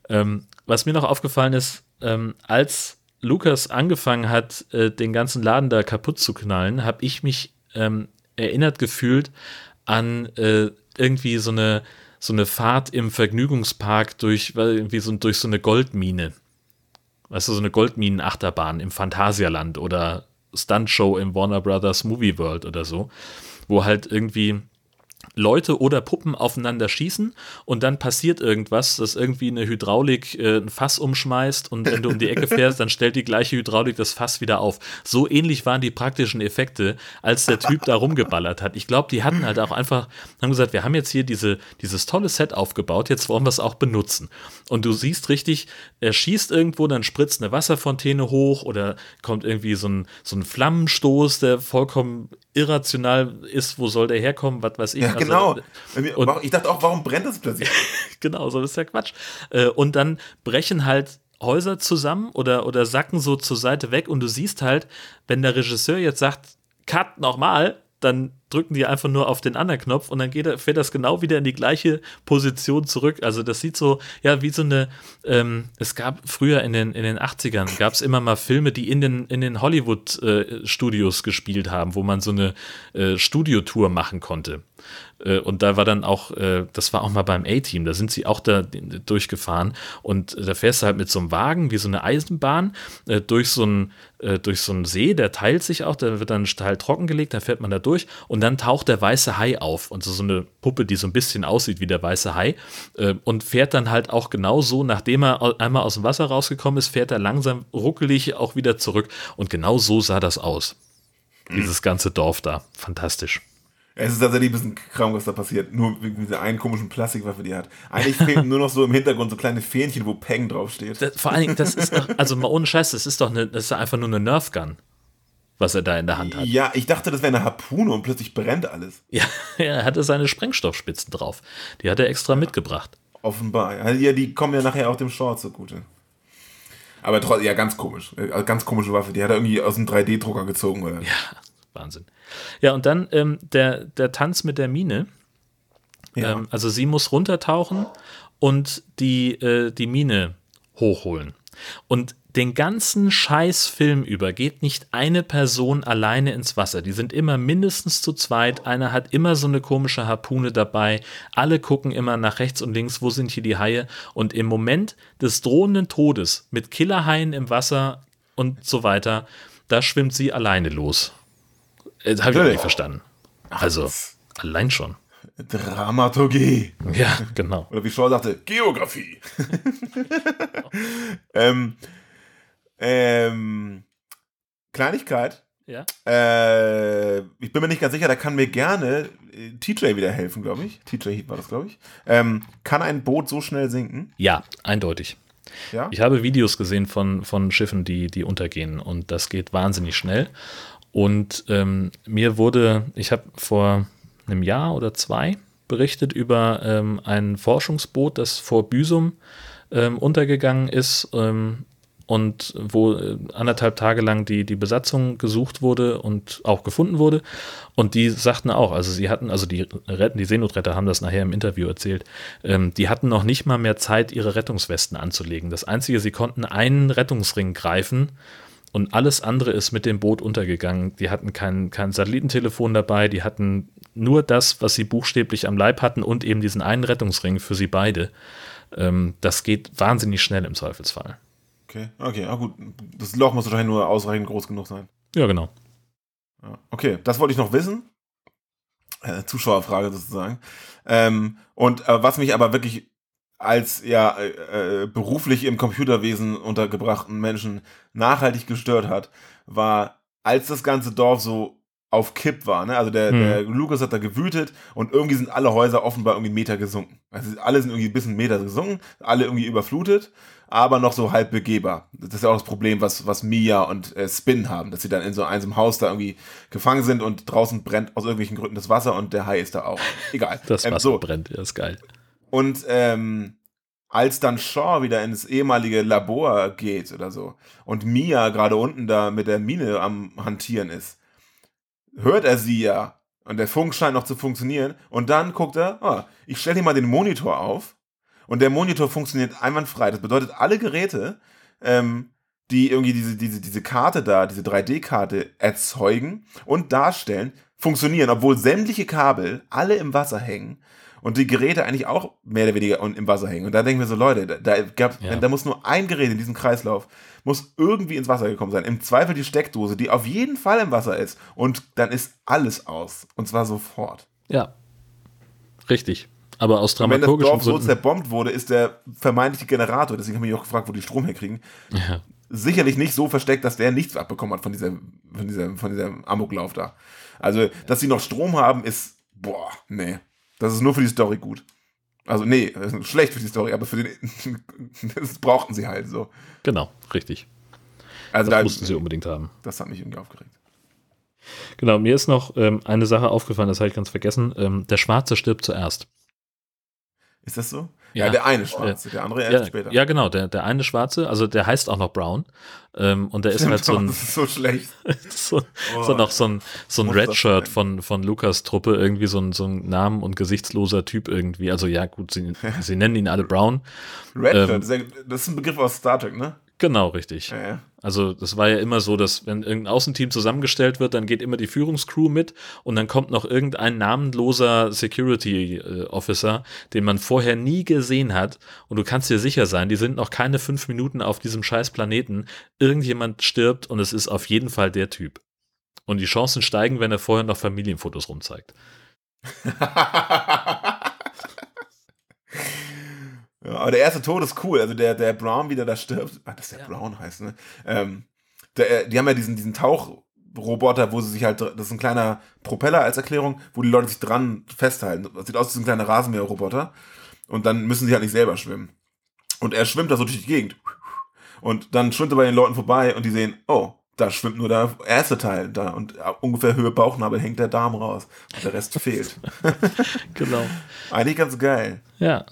Ähm, was mir noch aufgefallen ist, ähm, als Lukas angefangen hat, äh, den ganzen Laden da kaputt zu knallen, habe ich mich ähm, erinnert gefühlt an äh, irgendwie so eine, so eine Fahrt im Vergnügungspark durch, irgendwie so, durch so eine Goldmine. Weißt du, so eine Goldminen-Achterbahn im Phantasialand oder Stuntshow im Warner Brothers Movie World oder so, wo halt irgendwie Leute oder Puppen aufeinander schießen und dann passiert irgendwas, dass irgendwie eine Hydraulik äh, ein Fass umschmeißt und wenn du um die Ecke fährst, dann stellt die gleiche Hydraulik das Fass wieder auf. So ähnlich waren die praktischen Effekte, als der Typ da rumgeballert hat. Ich glaube, die hatten halt auch einfach, haben gesagt, wir haben jetzt hier diese, dieses tolle Set aufgebaut, jetzt wollen wir es auch benutzen. Und du siehst richtig, er schießt irgendwo, dann spritzt eine Wasserfontäne hoch oder kommt irgendwie so ein, so ein Flammenstoß, der vollkommen irrational ist, wo soll der herkommen, was weiß ich. Ja, Also, genau. und- ich dachte auch, warum brennt das plötzlich? genau, so ist ja Quatsch. Äh, Und dann brechen halt Häuser zusammen oder, oder sacken so zur Seite weg und du siehst halt, wenn der Regisseur jetzt sagt, Cut nochmal, dann drücken die einfach nur auf den anderen Knopf und dann geht, fährt das genau wieder in die gleiche Position zurück. Also das sieht so, ja, wie so eine, ähm, es gab früher in den, in den 80ern, gab es immer mal Filme, die in den, in den Hollywood-Studios gespielt haben, wo man so eine äh, Studiotour machen konnte. Äh, Und da war dann auch, äh, das war auch mal beim A-Team, da sind sie auch da durchgefahren und da fährst du halt mit so einem Wagen wie so eine Eisenbahn äh, durch so einen durch so einen See, der teilt sich auch, da wird dann ein Teil trockengelegt, da fährt man da durch und dann taucht der weiße Hai auf und so, eine Puppe, die so ein bisschen aussieht wie der weiße Hai und fährt dann halt auch genau so, nachdem er einmal aus dem Wasser rausgekommen ist, fährt er langsam ruckelig auch wieder zurück und genau so sah das aus. Dieses ganze Dorf da, fantastisch. Es ist tatsächlich ein bisschen Kram, was da passiert. Nur wegen dieser einen komischen Plastikwaffe, die er hat. Eigentlich fehlen nur noch so im Hintergrund so kleine Fähnchen, wo Peng draufsteht. Das, vor allen Dingen, das ist doch, also mal ohne Scheiß, das ist doch eine, das ist einfach nur eine Nerf Gun, was er da in der Hand hat. Ja, ich dachte, das wäre eine Harpune und plötzlich brennt alles. Ja, er hatte seine Sprengstoffspitzen drauf. Die hat er extra mitgebracht. Offenbar. Ja, Ja, die kommen ja nachher auch dem Short zugute. Aber trotzdem, ja, ganz komisch. Äh, Ganz komische Waffe. Die hat er irgendwie aus dem 3D-Drucker gezogen, oder? Ja, Wahnsinn. Ja, und dann ähm, der, der Tanz mit der Mine. Ja. Ähm, also sie muss runtertauchen und die, äh, die Mine hochholen. Und den ganzen Scheißfilm über geht nicht eine Person alleine ins Wasser. Die sind immer mindestens zu zweit. Einer hat immer so eine komische Harpune dabei. Alle gucken immer nach rechts und links, wo sind hier die Haie. Und im Moment des drohenden Todes mit Killerhaien im Wasser und so weiter, da schwimmt sie alleine los. Äh, Habe ich auch nicht verstanden. Also, allein schon. Dramaturgie. Ja, genau. Oder wie Shaw sagte, Geografie. ähm, ähm, Kleinigkeit. Ja. Äh, ich bin mir nicht ganz sicher, da kann mir gerne äh, TJ wieder helfen, glaube ich. TJ war das, glaube ich. Ähm, kann ein Boot so schnell sinken? Ja, eindeutig. Ja. Ich habe Videos gesehen von, von Schiffen, die, die untergehen und das geht wahnsinnig schnell. Und ähm, mir wurde, ich habe vor einem Jahr oder zwei berichtet über ähm, ein Forschungsboot, das vor Büsum ähm, untergegangen ist ähm, und wo äh, anderthalb Tage lang die, die Besatzung gesucht wurde und auch gefunden wurde. Und die sagten auch, also sie hatten, also die Retten, die Seenotretter haben das nachher im Interview erzählt, ähm, die hatten noch nicht mal mehr Zeit, ihre Rettungswesten anzulegen. Das Einzige, sie konnten einen Rettungsring greifen und alles andere ist mit dem Boot untergegangen. Die hatten kein, kein Satellitentelefon dabei, die hatten nur das, was sie buchstäblich am Leib hatten und eben diesen einen Rettungsring für sie beide. Ähm, das geht wahnsinnig schnell im Zweifelsfall. Okay, okay, ah, gut. Das Loch muss wahrscheinlich nur ausreichend groß genug sein. Ja, genau. Okay, das wollte ich noch wissen. Äh, Zuschauerfrage sozusagen. Ähm, und äh, was mich aber wirklich als ja äh, äh, beruflich im Computerwesen untergebrachten Menschen nachhaltig gestört hat, war, als das ganze Dorf so auf Kipp war. Ne? Also der, Hm. der Lukas hat da gewütet und irgendwie sind alle Häuser offenbar irgendwie einen Meter gesunken. Also alle sind irgendwie ein bisschen Meter gesunken, alle irgendwie überflutet, aber noch so halb begehbar. Das ist ja auch das Problem, was, was Mia und äh, Spin haben, dass sie dann in so einem Haus da irgendwie gefangen sind und draußen brennt aus irgendwelchen Gründen das Wasser und der Hai ist da auch. Egal. Das Ähm, Wasser so. brennt, ja, ist geil. Und ähm, als dann Shaw wieder ins ehemalige Labor geht oder so und Mia gerade unten da mit der Mine am Hantieren ist, hört er sie ja Und der Funk scheint noch zu funktionieren. Und dann guckt er, ah, ich stelle hier mal den Monitor auf. Und der Monitor funktioniert einwandfrei. Das bedeutet, alle Geräte, ähm, die irgendwie diese, diese, diese Karte da, diese 3D-Karte erzeugen und darstellen, funktionieren, obwohl sämtliche Kabel alle im Wasser hängen und die Geräte eigentlich auch mehr oder weniger im Wasser hängen. Und da denken wir so, Leute, da, da, gab, Ja. da muss nur ein Gerät in diesem Kreislauf, muss irgendwie ins Wasser gekommen sein. Im Zweifel die Steckdose, die auf jeden Fall im Wasser ist. Und dann ist alles aus. Und zwar sofort. Ja. Richtig. Aber aus Und wenn das dramaturgischen Dorf so Gründen. zerbombt wurde, ist der vermeintliche Generator, deswegen habe ich mich auch gefragt, wo die Strom herkriegen, Ja. sicherlich nicht so versteckt, dass der nichts abbekommen hat von diesem, von diesem, von diesem Amoklauf da. Also, dass sie noch Strom haben, ist, boah, nee. Das ist nur für die Story gut. Also, nee, das ist schlecht für die Story, aber für den, das brauchten sie halt so. Genau, richtig. Also, Das da, mussten sie unbedingt haben. das hat mich irgendwie aufgeregt. Genau, mir ist noch ähm, eine Sache aufgefallen, das habe ich ganz vergessen. Ähm, der Schwarze stirbt zuerst. Ist das so? Ja. Ja, der eine Schwarze, der andere erst Ja, später. ja, genau, der, der eine Schwarze, also der heißt auch noch Brown. Ähm, und der ist halt so ein, das ist so schlecht. so, Oh, so noch so ein, so ein Redshirt von, von Lukas Truppe, irgendwie so ein, so ein Namen- und gesichtsloser Typ irgendwie. Also ja, gut, sie, sie nennen ihn alle Brown. Redshirt, Ähm, das ist ja- das ist ein Begriff aus Star Trek, ne? Genau, richtig. Ja, ja. Also das war ja immer so, dass wenn irgendein Außenteam zusammengestellt wird, dann geht immer die Führungscrew mit und dann kommt noch irgendein namenloser Security äh, Officer, den man vorher nie gesehen hat und du kannst dir sicher sein, die sind noch keine fünf Minuten auf diesem scheiß Planeten, irgendjemand stirbt und es ist auf jeden Fall der Typ. Und die Chancen steigen, wenn er vorher noch Familienfotos rumzeigt. Ja, aber der erste Tod ist cool. Also der, der Brown wieder da stirbt. Ah, dass der Brown heißt, ne? Ähm, der, die haben ja diesen, diesen Tauchroboter, wo sie sich halt, das ist ein kleiner Propeller als Erklärung, wo die Leute sich dran festhalten. Das sieht aus wie so ein kleiner Rasenmäherroboter. Und dann müssen sie halt nicht selber schwimmen. Und er schwimmt da so durch die Gegend. Und dann schwimmt er bei den Leuten vorbei und die sehen, oh, da schwimmt nur der erste Teil da und ungefähr Höhe Bauchnabel hängt der Darm raus und der Rest fehlt. Genau. Eigentlich ganz geil. Ja.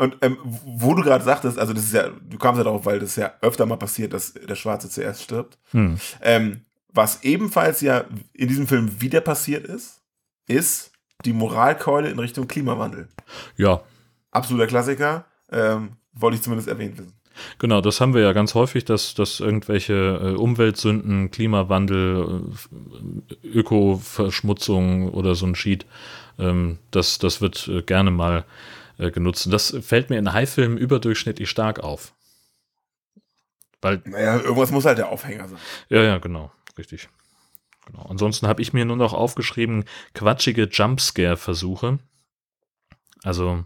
Und ähm, wo du gerade sagtest, also das ist ja, du kamst ja darauf, weil das ja öfter mal passiert, dass der Schwarze zuerst stirbt. Hm. Ähm, was ebenfalls ja in diesem Film wieder passiert ist, ist die Moralkeule in Richtung Klimawandel. Ja, Absoluter Klassiker, ähm, wollte ich zumindest erwähnt wissen. Genau, das haben wir ja ganz häufig, dass, dass irgendwelche äh, Umweltsünden, Klimawandel, äh, Ökoverschmutzung oder so ein Sheet, ähm, das, das wird äh, gerne mal äh, genutzt. Und das fällt mir in High-Filmen überdurchschnittlich stark auf. Weil, Naja, irgendwas muss halt der Aufhänger sein. ja, ja, genau, richtig. Genau. Ansonsten habe ich mir nur noch aufgeschrieben, quatschige Jumpscare-Versuche. Also,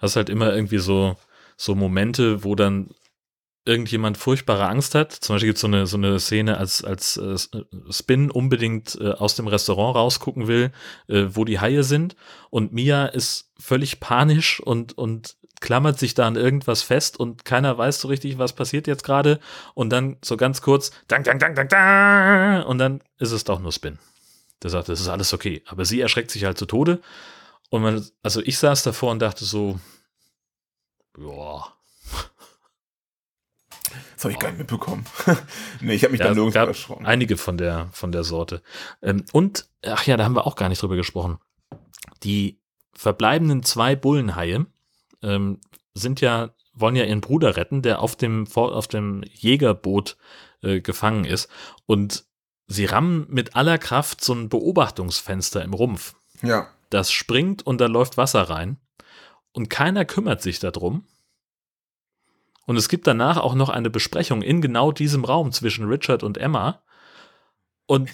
das ist halt immer irgendwie so, so Momente, wo dann irgendjemand furchtbare Angst hat. Zum Beispiel gibt es so eine, so eine Szene, als, als äh, Spin unbedingt äh, aus dem Restaurant rausgucken will, äh, wo die Haie sind. Und Mia ist völlig panisch und, und klammert sich da an irgendwas fest und keiner weiß so richtig, was passiert jetzt gerade. Und dann so ganz kurz, dang, dang, dang, dang, dang, und dann ist es doch nur Spin. Der sagt, das ist alles okay. Aber sie erschreckt sich halt zu Tode. Und man, also ich saß davor und dachte so, ja, Das habe ich gar nicht mitbekommen. nee, ich habe mich Ja, da gab erschrocken. einige von der, von der Sorte. Ähm, und, ach ja, da haben wir auch gar nicht drüber gesprochen. Die verbleibenden zwei Bullenhaie ähm, sind ja, wollen ja ihren Bruder retten, der auf dem, auf dem Jägerboot äh, gefangen ist. Und sie rammen mit aller Kraft so ein Beobachtungsfenster im Rumpf. Ja. Das springt und da läuft Wasser rein. Und keiner kümmert sich darum. Und es gibt danach auch noch eine Besprechung in genau diesem Raum zwischen Richard und Emma. Und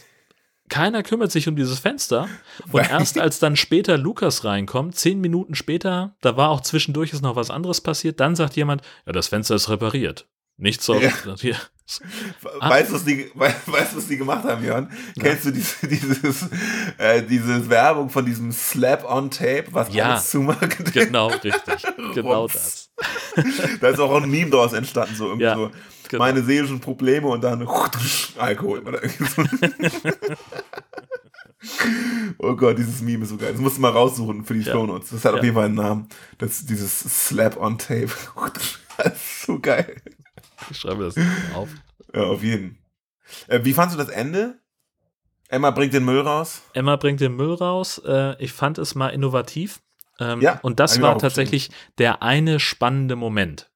keiner kümmert sich um dieses Fenster. Und erst als dann später Lukas reinkommt, zehn Minuten später, da war auch zwischendurch ist noch was anderes passiert, dann sagt jemand, ja, das Fenster ist repariert. Nichts soll. Ja. Hier. Weißt du, was die, we- weißt, was die gemacht haben, Jörn? Kennst du diese, dieses, äh, diese Werbung von diesem Slap-on-Tape, was Ja. alles zumacht? Genau, richtig. Genau Rums. das. da ist auch ein Meme daraus entstanden, so irgendwie Ja, so genau. meine seelischen Probleme und dann Alkohol. Oder so. oh Gott, dieses Meme ist so geil. Das musst du mal raussuchen für die Ja. Shownotes. Das hat auf Ja. jeden Fall einen Namen. Das, dieses Slap-on-Tape. das ist so geil. Ich schreibe das auf. Ja, auf jeden. Äh, wie fandst du das Ende Emma bringt den Müll raus. Emma bringt den Müll raus. Äh, ich fand es mal innovativ. Ähm, Ja, und das war tatsächlich der eine spannende Moment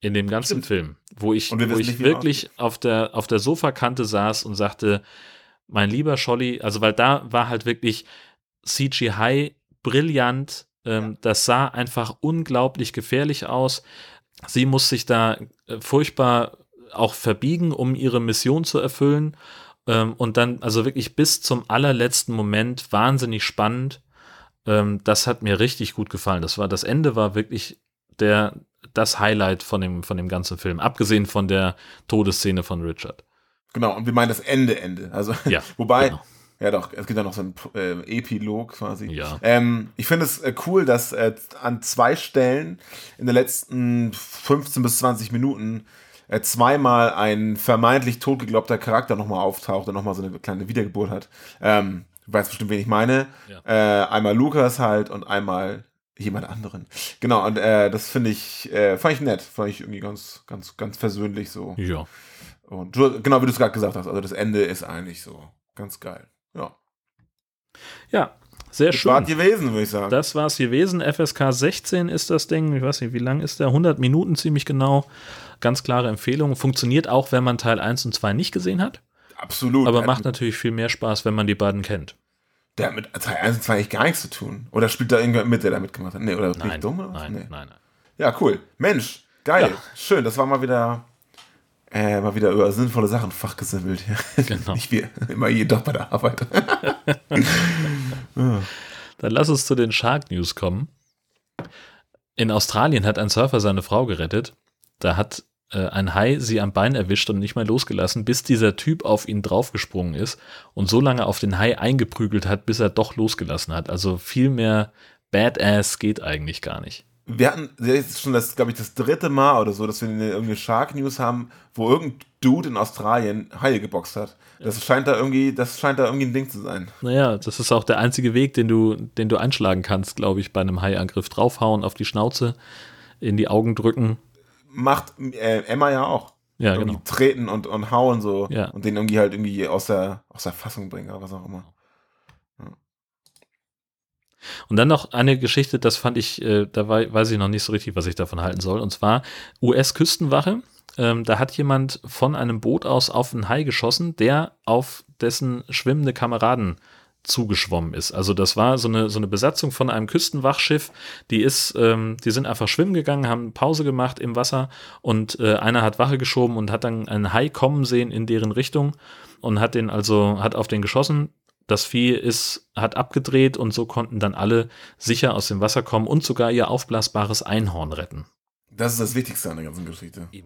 in dem ganzen Stimmt. Film, wo ich, wir wo ich wirklich auf der, auf der Sofakante saß und sagte, mein lieber Scholli, also weil da war halt wirklich CGI brillant, ähm, das sah einfach unglaublich gefährlich aus. Sie muss sich da äh, furchtbar auch verbiegen, um ihre Mission zu erfüllen. Ähm, und dann also wirklich bis zum allerletzten Moment wahnsinnig spannend. Ähm, das hat mir richtig gut gefallen. Das war das Ende war wirklich der das Highlight von dem von dem ganzen Film, abgesehen von der Todesszene von Richard. Genau, und wir meinen das Ende, Ende. Also, Ja, wobei, genau. Ja doch, es gibt ja noch so einen äh, Epilog quasi. Ja. Ähm, ich finde es äh, cool, dass äh, an zwei Stellen in den letzten 15 bis 20 Minuten äh, zweimal ein vermeintlich totgeglaubter Charakter nochmal auftaucht und nochmal so eine kleine Wiedergeburt hat. Ähm, du weißt bestimmt, wen ich meine. Äh, einmal Lukas halt und einmal jemand anderen. Genau, und äh, das finde ich, fand ich nett, fand ich irgendwie ganz, ganz, ganz versöhnlich so. Ja. Und du, genau wie du es gerade gesagt hast, also das Ende ist eigentlich so ganz geil. Ja. Sehr Das war schön. gewesen, würde ich sagen. Das war's gewesen. FSK 16 ist das Ding. Ich weiß nicht, wie lang ist der? 100 Minuten ziemlich genau. Ganz klare Empfehlung. Funktioniert auch, wenn man Teil 1 und 2 nicht gesehen hat. Absolut. Aber macht natürlich viel mehr Spaß, wenn man die beiden kennt. der hat mit Teil 1 und 2 eigentlich gar nichts zu tun. Oder spielt da irgendwer mit, der da mitgemacht hat? Nee, oder bin ich Nein, dumm? Oder was? nein, nee. nein, nein. Ja, cool. Mensch, geil. Ja. Schön, das war mal wieder, äh, mal wieder über sinnvolle Sachen fachgesimmelt. Ja. Genau. Nicht wie immer jeden Tag bei der Arbeit. Dann lass uns zu den Shark News kommen. In Australien hat ein Surfer seine Frau gerettet. Da hat äh, ein Hai sie am Bein erwischt und nicht mehr losgelassen, bis dieser Typ auf ihn draufgesprungen ist und so lange auf den Hai eingeprügelt hat, bis er doch losgelassen hat. Also viel mehr Badass geht eigentlich gar nicht. Wir hatten, das ist schon das, glaube ich, das dritte Mal oder so, dass wir eine, irgendeine Shark News haben, wo irgendein Dude in Australien Haie geboxt hat. Das scheint da irgendwie, das scheint da irgendwie ein Ding zu sein. Naja, das ist auch der einzige Weg, den du, den du einschlagen kannst, glaube ich, bei einem Haiangriff. Draufhauen, auf die Schnauze, in die Augen drücken. Macht äh, Emma ja auch. Ja, irgendwie genau. treten und, und hauen so Ja. und den irgendwie halt irgendwie aus der, aus der Fassung bringen oder was auch immer. Und dann noch eine Geschichte, das fand ich, äh, da wei- weiß ich noch nicht so richtig, was ich davon halten soll. Und zwar US-Küstenwache. Ähm, da hat jemand von einem Boot aus auf einen Hai geschossen, der auf dessen schwimmende Kameraden zugeschwommen ist. Also das war so eine, so eine Besatzung von einem Küstenwachschiff, die ist, ähm, die sind einfach schwimmen gegangen, haben Pause gemacht im Wasser und äh, einer hat Wache geschoben und hat dann einen Hai kommen sehen in deren Richtung und hat den also, hat auf den geschossen. Das Vieh ist, hat abgedreht und so konnten dann alle sicher aus dem Wasser kommen und sogar ihr aufblasbares Einhorn retten. Das ist das Wichtigste an der ganzen Geschichte.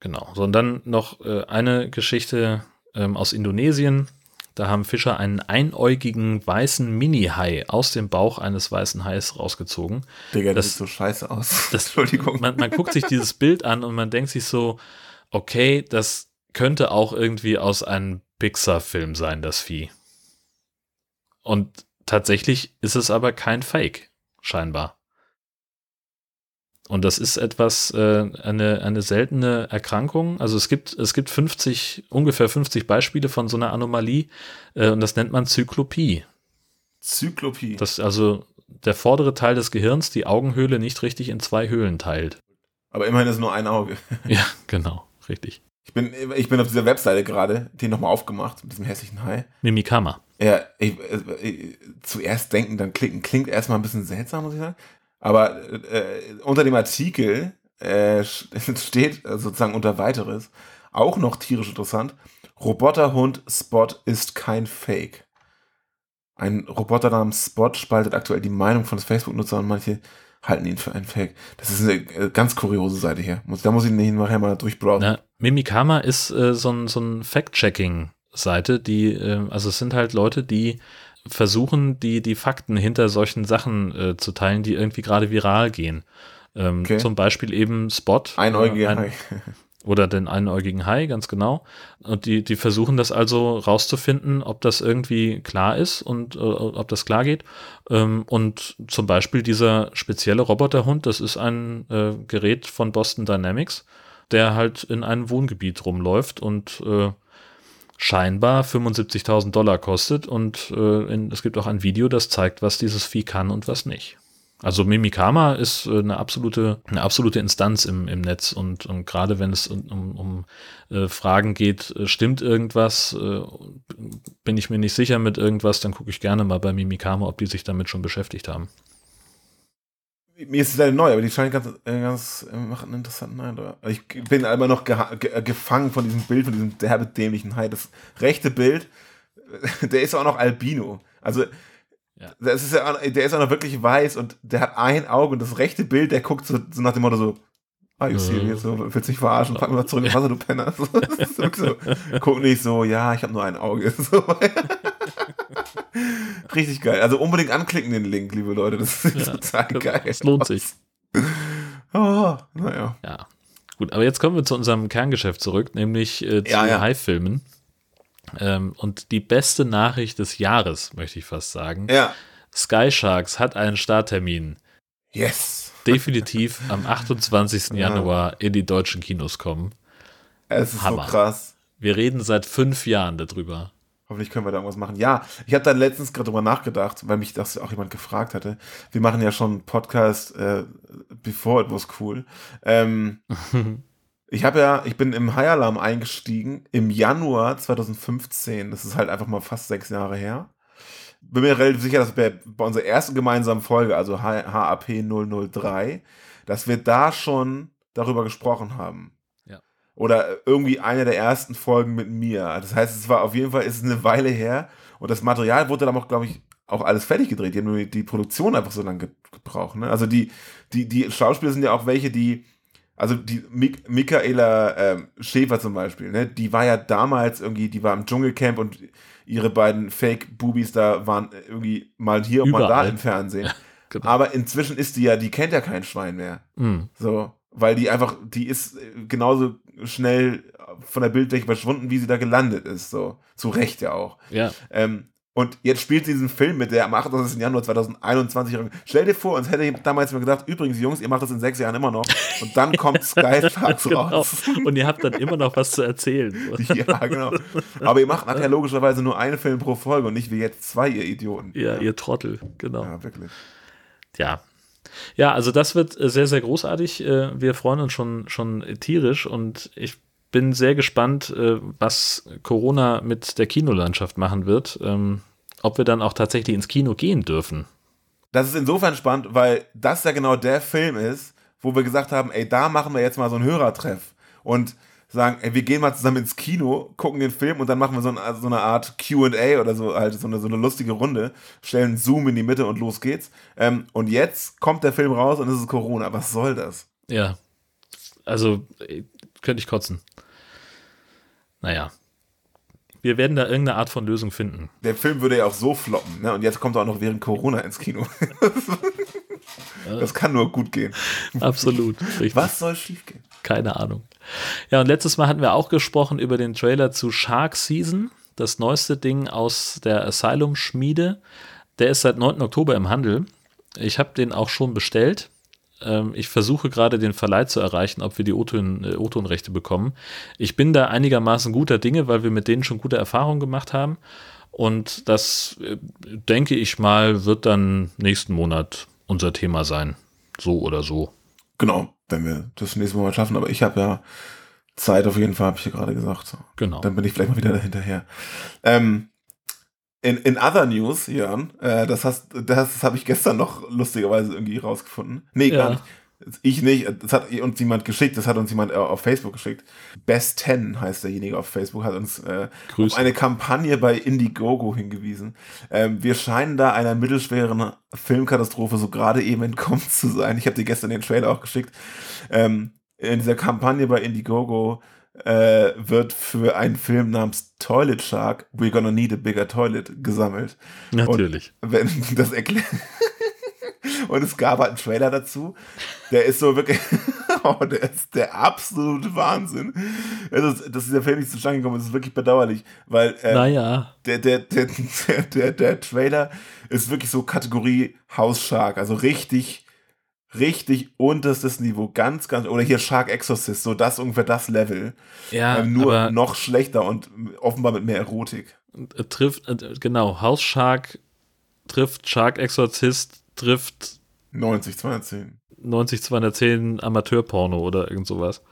Genau. So, und dann noch äh, eine Geschichte ähm, aus Indonesien. Da haben Fischer einen einäugigen weißen Mini-Hai aus dem Bauch eines weißen Hais rausgezogen. Digga, das, Das- sieht so scheiße aus. das- Entschuldigung. Man, man guckt sich dieses Bild an und man denkt sich so, okay, das könnte auch irgendwie aus einem Pixar-Film sein, das Vieh. Und tatsächlich ist es aber kein Fake, scheinbar. Und das ist etwas, äh, eine, eine seltene Erkrankung. Also es gibt, es gibt 50, ungefähr 50 Beispiele von so einer Anomalie äh, und das nennt man Zyklopie. Zyklopie. Dass also der vordere Teil des Gehirns die Augenhöhle nicht richtig in zwei Höhlen teilt. Aber immerhin ist nur ein Auge. Ja, genau, richtig. Ich bin, ich bin auf dieser Webseite gerade, die nochmal aufgemacht, mit diesem hässlichen Hai. Mimikama. Ja, ich, äh, äh, zuerst denken, dann klicken, klingt erstmal ein bisschen seltsam, muss ich sagen. Aber äh, unter dem Artikel äh, steht äh, sozusagen unter weiteres auch noch tierisch interessant. Roboterhund Spot ist kein Fake. Ein Roboter namens Spot spaltet aktuell die Meinung von Facebook-Nutzern und manche halten ihn für einen Fake. Das ist eine äh, ganz kuriose Seite hier. Da muss ich nicht nachher mal durchbrowsen. Na, Mimikama ist äh, so ein, so ein Fact-Checking-Seite, die, äh, also es sind halt Leute, die versuchen, die, die Fakten hinter solchen Sachen äh, zu teilen, die irgendwie gerade viral gehen. Ähm, Okay. Zum Beispiel eben Spot. Einäugige äh, ein- Hai. Oder den einäugigen Hai, ganz genau. Und die, die versuchen das also rauszufinden, ob das irgendwie klar ist und äh, ob das klar geht. Ähm, und zum Beispiel dieser spezielle Roboterhund, das ist ein äh, Gerät von Boston Dynamics. der halt in einem Wohngebiet rumläuft und äh, scheinbar 75.000 Dollar kostet. Und äh, in, es gibt auch ein Video, das zeigt, was dieses Vieh kann und was nicht. Also Mimikama ist äh, eine absolute, eine absolute Instanz im, im Netz und, und gerade wenn es um, um, um äh, Fragen geht, äh, stimmt irgendwas, bin ich mir nicht sicher mit irgendwas, dann gucke ich gerne mal bei Mimikama, ob die sich damit schon beschäftigt haben. Mir ist es leider neu, aber die scheinen ganz, ganz machen einen interessanten Eindruck. Ich bin immer noch ge äh, gefangen von diesem Bild, von diesem derbe dämlichen Hai. Das rechte Bild, der ist auch noch Albino. Also, Ja. das ist ja, der ist auch noch wirklich weiß und der hat ein Auge und das rechte Bild, der guckt so, so nach dem Motto so, are you serious? So, willst du mich verarschen? Pack mich mal zurück ins Wasser, du Penner. So, so, guck nicht so, ja, ich habe nur ein Auge. So. Richtig geil. Also unbedingt anklicken den Link, liebe Leute. Das ist total geil. Das lohnt sich. Oh, naja. Ja. Gut, aber jetzt kommen wir zu unserem Kerngeschäft zurück, nämlich äh, zu Ja, ja. High-Filmen. Ähm, und die beste Nachricht des Jahres, möchte ich fast sagen. Ja. Sky Sharks hat einen Starttermin. Yes. Definitiv am 28. Januar in die deutschen Kinos kommen. Es ist Hammer. so krass. Wir reden seit fünf Jahren darüber. Hoffentlich können wir da irgendwas machen. Ja, ich habe dann letztens gerade drüber nachgedacht, weil mich das auch jemand gefragt hatte. Wir machen ja schon einen Podcast äh, before it was cool. Ähm, ich habe ja, ich bin im High Alarm eingestiegen im Januar 2015. Das ist halt einfach mal fast sechs Jahre her. Bin mir relativ sicher, dass wir bei unserer ersten gemeinsamen Folge, also HAP 003, dass wir da schon darüber gesprochen haben. Ja. Oder irgendwie eine der ersten Folgen mit mir. Das heißt, es war auf jeden Fall, ist eine Weile her. Und das Material wurde dann auch, glaube ich, auch alles fertig gedreht. Die haben nur die Produktion einfach so lange ge gebraucht. Ne? Also die, die, die Schauspieler sind ja auch welche, die, also die Mik Michaela ähm, Schäfer zum Beispiel, ne? die war ja damals irgendwie, die war im Dschungelcamp und ihre beiden Fake-Boobies da waren irgendwie mal hier und mal da Überall. im Fernsehen. Genau. Aber inzwischen ist die ja, die kennt ja kein Schwein mehr. Hm. So, weil die einfach, die ist äh, genauso schnell von der Bildfläche verschwunden, wie sie da gelandet ist. So, zu Recht ja auch. Ja, Ähm, und jetzt spielt sie diesen Film mit, der am 28. Januar 2021. Stell dir vor, uns hätte damals mal gedacht, übrigens, Jungs, ihr macht das in sechs Jahren immer noch. Und dann kommt Sky Sharks genau. raus. Und ihr habt dann immer noch was zu erzählen. ja, genau. Aber ihr macht nachher logischerweise nur einen Film pro Folge und nicht wie jetzt zwei, ihr Idioten. Ja, ihr Trottel, genau. Ja, wirklich. Ja. Ja, also das wird äh, sehr, sehr großartig. Äh, Wir freuen uns schon, schon tierisch und ich bin sehr gespannt, äh, was Corona mit der Kinolandschaft machen wird. Ähm, Ob wir dann auch tatsächlich ins Kino gehen dürfen. Das ist insofern spannend, weil das ja genau der Film ist, wo wir gesagt haben, ey, da machen wir jetzt mal so einen Hörertreff und sagen, ey, wir gehen mal zusammen ins Kino, gucken den Film und dann machen wir so, ein, so eine Art Q&A oder so, halt so eine, so eine lustige Runde, stellen Zoom in die Mitte und los geht's. Ähm, und jetzt kommt der Film raus und es ist Corona. Was soll das? Ja. Also, äh, könnte ich kotzen. Naja. Wir werden da irgendeine Art von Lösung finden. Der Film würde ja auch so floppen, ne? Und jetzt kommt er auch noch während Corona ins Kino. das kann nur gut gehen. Absolut. Richtig. Was soll schiefgehen? Keine Ahnung. Ja, und letztes Mal hatten wir auch gesprochen über den Trailer zu Shark Season, das neueste Ding aus der Asylum-Schmiede. Der ist seit 9. Oktober im Handel. Ich habe den auch schon bestellt. Ähm, ich versuche gerade den Verleih zu erreichen, ob wir die äh, O-Ton-Rechte bekommen. Ich bin da einigermaßen guter Dinge, weil wir mit denen schon gute Erfahrungen gemacht haben. Und das, äh, denke ich mal, wird dann nächsten Monat unser Thema sein. So oder so. Genau, wenn wir das nächste Mal schaffen. Aber ich habe ja Zeit auf jeden Fall, habe ich ja gerade gesagt. Genau. Dann bin ich vielleicht mal wieder dahinterher. Ähm, in, in other news, Jörn, äh, das hast, das habe ich gestern noch lustigerweise irgendwie rausgefunden. Nee, Ja. gar nicht. Ich nicht, das hat uns jemand geschickt, das hat uns jemand äh, auf Facebook geschickt. Best 10 heißt derjenige auf Facebook, hat uns äh, Grüße. auf eine Kampagne bei Indiegogo hingewiesen. Ähm, wir scheinen da einer mittelschweren Filmkatastrophe so gerade eben entkommen zu sein. Ich habe dir gestern den Trailer auch geschickt. Ähm, in dieser Kampagne bei Indiegogo äh, wird für einen Film namens Toilet Shark We're Gonna Need a Bigger Toilet gesammelt. Natürlich. Und wenn das erklärt. Und es gab halt einen Trailer dazu. Der ist so wirklich. oh, der ist der absolute Wahnsinn. Also, dass dieser Film nicht zustande gekommen ist, ist wirklich bedauerlich, weil äh, Naja. der, der, der, der, der, der Trailer ist wirklich so Kategorie House Shark. Also richtig, richtig unterstes Niveau, ganz, ganz, oder hier Shark Exorcist, so das ungefähr das Level, Ja, ähm, nur noch schlechter und offenbar mit mehr Erotik. äh, trifft, äh, genau, House Shark trifft Shark Exorzist, trifft 90, 210. 90 210 Amateurporno oder irgend sowas.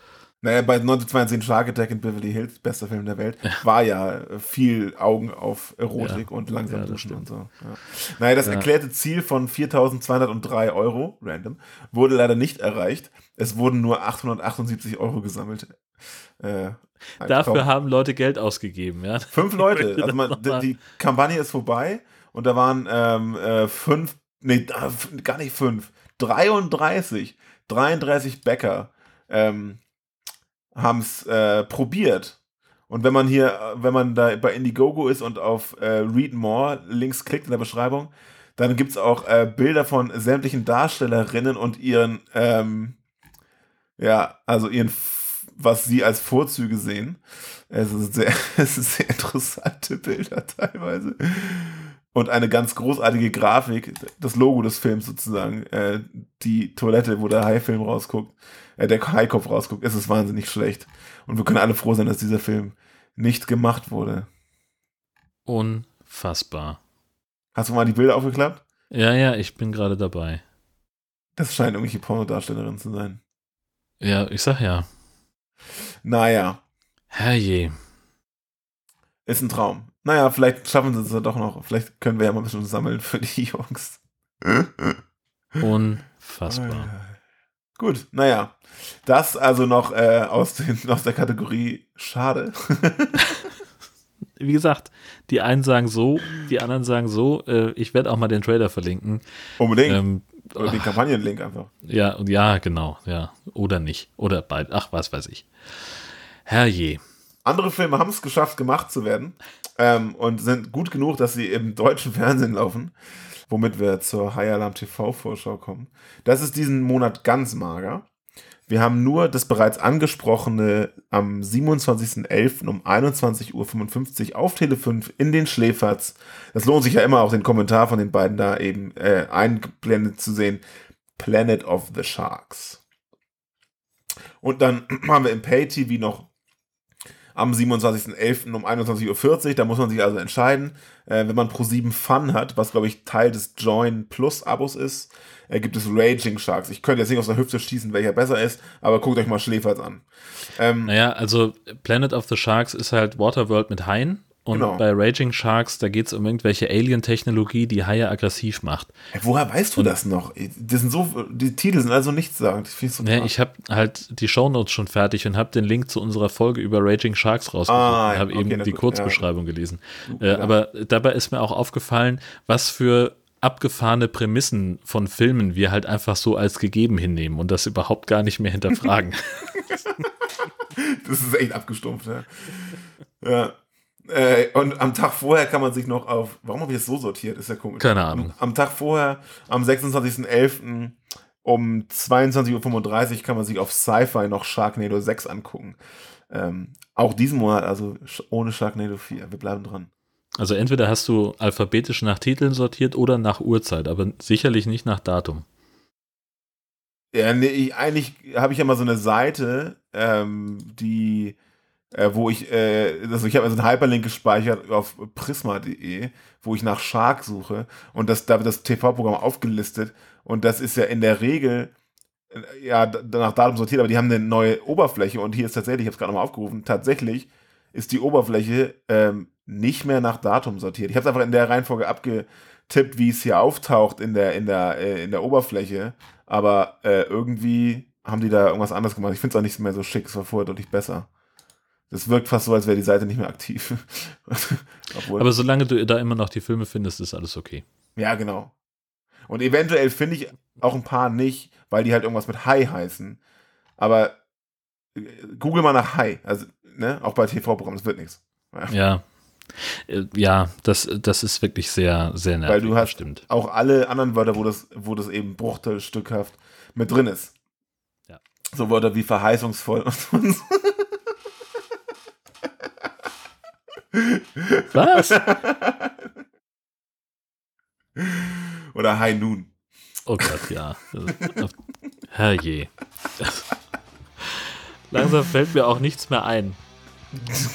Naja, bei 1910 Shark Attack in Beverly Hills, bester Film der Welt, war ja viel Augen auf Erotik Ja. und langsam Ja, duschen und so. Ja. Naja, das erklärte Ziel von 4.203 Euro, random, wurde leider nicht erreicht. Es wurden nur 878 Euro gesammelt. Äh, Dafür kaum- haben Leute Geld ausgegeben, ja. Fünf Leute. Also man, die, die Kampagne ist vorbei und da waren ähm, äh, fünf, nee, gar nicht fünf, 33, 33 Bäcker ähm, haben es äh, probiert. Und wenn man hier, wenn man da bei Indiegogo ist und auf äh, Read More Links klickt in der Beschreibung, dann gibt es auch äh, Bilder von sämtlichen Darstellerinnen und ihren, ähm, ja, also ihren, was sie als Vorzüge sehen. Es ist sehr, es ist sehr interessante Bilder teilweise. Und eine ganz großartige Grafik, das Logo des Films sozusagen, äh, die Toilette, wo der Haifilm rausguckt, äh, der Haikopf rausguckt, es ist wahnsinnig schlecht. Und wir können alle froh sein, dass dieser Film nicht gemacht wurde. Unfassbar. Hast du mal die Bilder aufgeklappt? Ja, ja, ich bin gerade dabei. Das scheinen irgendwelche Pornodarstellerinnen zu sein. Ja, ich sag ja. Naja, Herrje. ist ein Traum. Naja, vielleicht schaffen sie es ja doch noch. Vielleicht können wir ja mal ein bisschen sammeln für die Jungs. Unfassbar. Gut, naja. Das also noch äh, aus, den, aus der Kategorie Schade. Wie gesagt, die einen sagen so, die anderen sagen so. Äh, ich werde auch mal den Trailer verlinken. Unbedingt. Ähm, Oder den Kampagnenlink einfach. ja, ja, genau, ja. Oder nicht. Oder beid. Ach, was weiß ich. Herrje. Andere Filme haben es geschafft, gemacht zu werden ähm, und sind gut genug, dass sie im deutschen Fernsehen laufen, womit wir zur High Alarm TV-Vorschau kommen. Das ist diesen Monat ganz mager. Wir haben nur das bereits angesprochene am 27.11. um 21.55 Uhr auf Tele 5 in den Schläferz. Das lohnt sich ja immer auch den Kommentar von den beiden da eben äh, eingeblendet zu sehen. Planet of the Sharks. Und dann haben wir im Pay-TV noch am 27.11. um 21.40 Uhr. Da muss man sich also entscheiden. Äh, wenn man Pro7 Fun hat, was glaube ich Teil des Join Plus Abos ist, äh, gibt es Raging Sharks. Ich könnte jetzt nicht aus der Hüfte schießen, welcher besser ist, aber guckt euch mal Schläferz an. Ähm, Naja, also Planet of the Sharks ist halt Waterworld mit Haien. Und Genau. bei Raging Sharks, da geht es um irgendwelche Alien-Technologie, die Haie aggressiv macht. Ey, woher weißt du das noch? Das sind so, die Titel sind also nichtssagend. Ich finde so Ja, krass. ich habe halt die Shownotes schon fertig und habe den Link zu unserer Folge über Raging Sharks rausgesucht Ah, und habe okay, eben die gut, Kurzbeschreibung gelesen. Gut, Äh, ja. aber dabei ist mir auch aufgefallen, was für abgefahrene Prämissen von Filmen wir halt einfach so als gegeben hinnehmen und das überhaupt gar nicht mehr hinterfragen. Das ist echt abgestumpft, ja. ja. Äh, und am Tag vorher kann man sich noch auf. Warum habe ich das so sortiert? Ist ja komisch. Keine Ahnung. Am, Tag vorher, am 26.11. um 22.35 Uhr kann man sich auf Sci-Fi noch Sharknado 6 angucken. Ähm, auch diesen Monat, also ohne Sharknado 4. Wir bleiben dran. Also entweder hast du alphabetisch nach Titeln sortiert oder nach Uhrzeit, aber sicherlich nicht nach Datum. Ja, nee, ich, eigentlich habe ich ja mal so eine Seite, ähm, die, äh, wo ich, äh, also ich habe also einen Hyperlink gespeichert auf prisma.de, wo ich nach Shark suche und das, da wird das TV-Programm aufgelistet und das ist ja in der Regel, äh, ja, nach Datum sortiert, aber die haben eine neue Oberfläche und hier ist tatsächlich, ich habe es gerade nochmal aufgerufen, tatsächlich ist die Oberfläche ähm, nicht mehr nach Datum sortiert. Ich habe es einfach in der Reihenfolge abgetippt, wie es hier auftaucht in der, in der, äh, in der Oberfläche. Aber äh, irgendwie haben die da irgendwas anderes gemacht. Ich finde es auch nicht mehr so schick, es war vorher deutlich besser. Das wirkt fast so, als wäre die Seite nicht mehr aktiv. Aber solange du da immer noch die Filme findest, ist alles okay. ja, genau. Und eventuell finde ich auch ein paar nicht, weil die halt irgendwas mit Hi heißen. Aber äh, google mal nach Hi. Also, ne, auch bei TV-Programmen, das wird nichts. Ja. Äh, Ja, das, das ist wirklich sehr, sehr nervig. Weil du hast stimmt. auch alle anderen Wörter, wo das, wo das eben bruchteilstückhaft mit drin ist. Ja. So Wörter wie verheißungsvoll und so. Was? Oder High Noon. Oh Gott, ja. Herrje. Langsam fällt mir auch nichts mehr ein.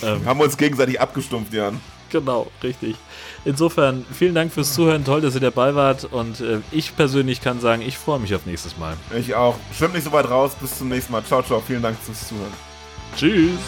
Ähm, Haben wir uns gegenseitig abgestumpft, Jan. genau, richtig. Insofern, vielen Dank fürs Zuhören. Toll, dass ihr dabei wart. Und äh, ich persönlich kann sagen, ich freue mich auf nächstes Mal. Ich auch. Schwimmt nicht so weit raus. Bis zum nächsten Mal. Ciao, ciao. Vielen Dank fürs Zuhören. Tschüss.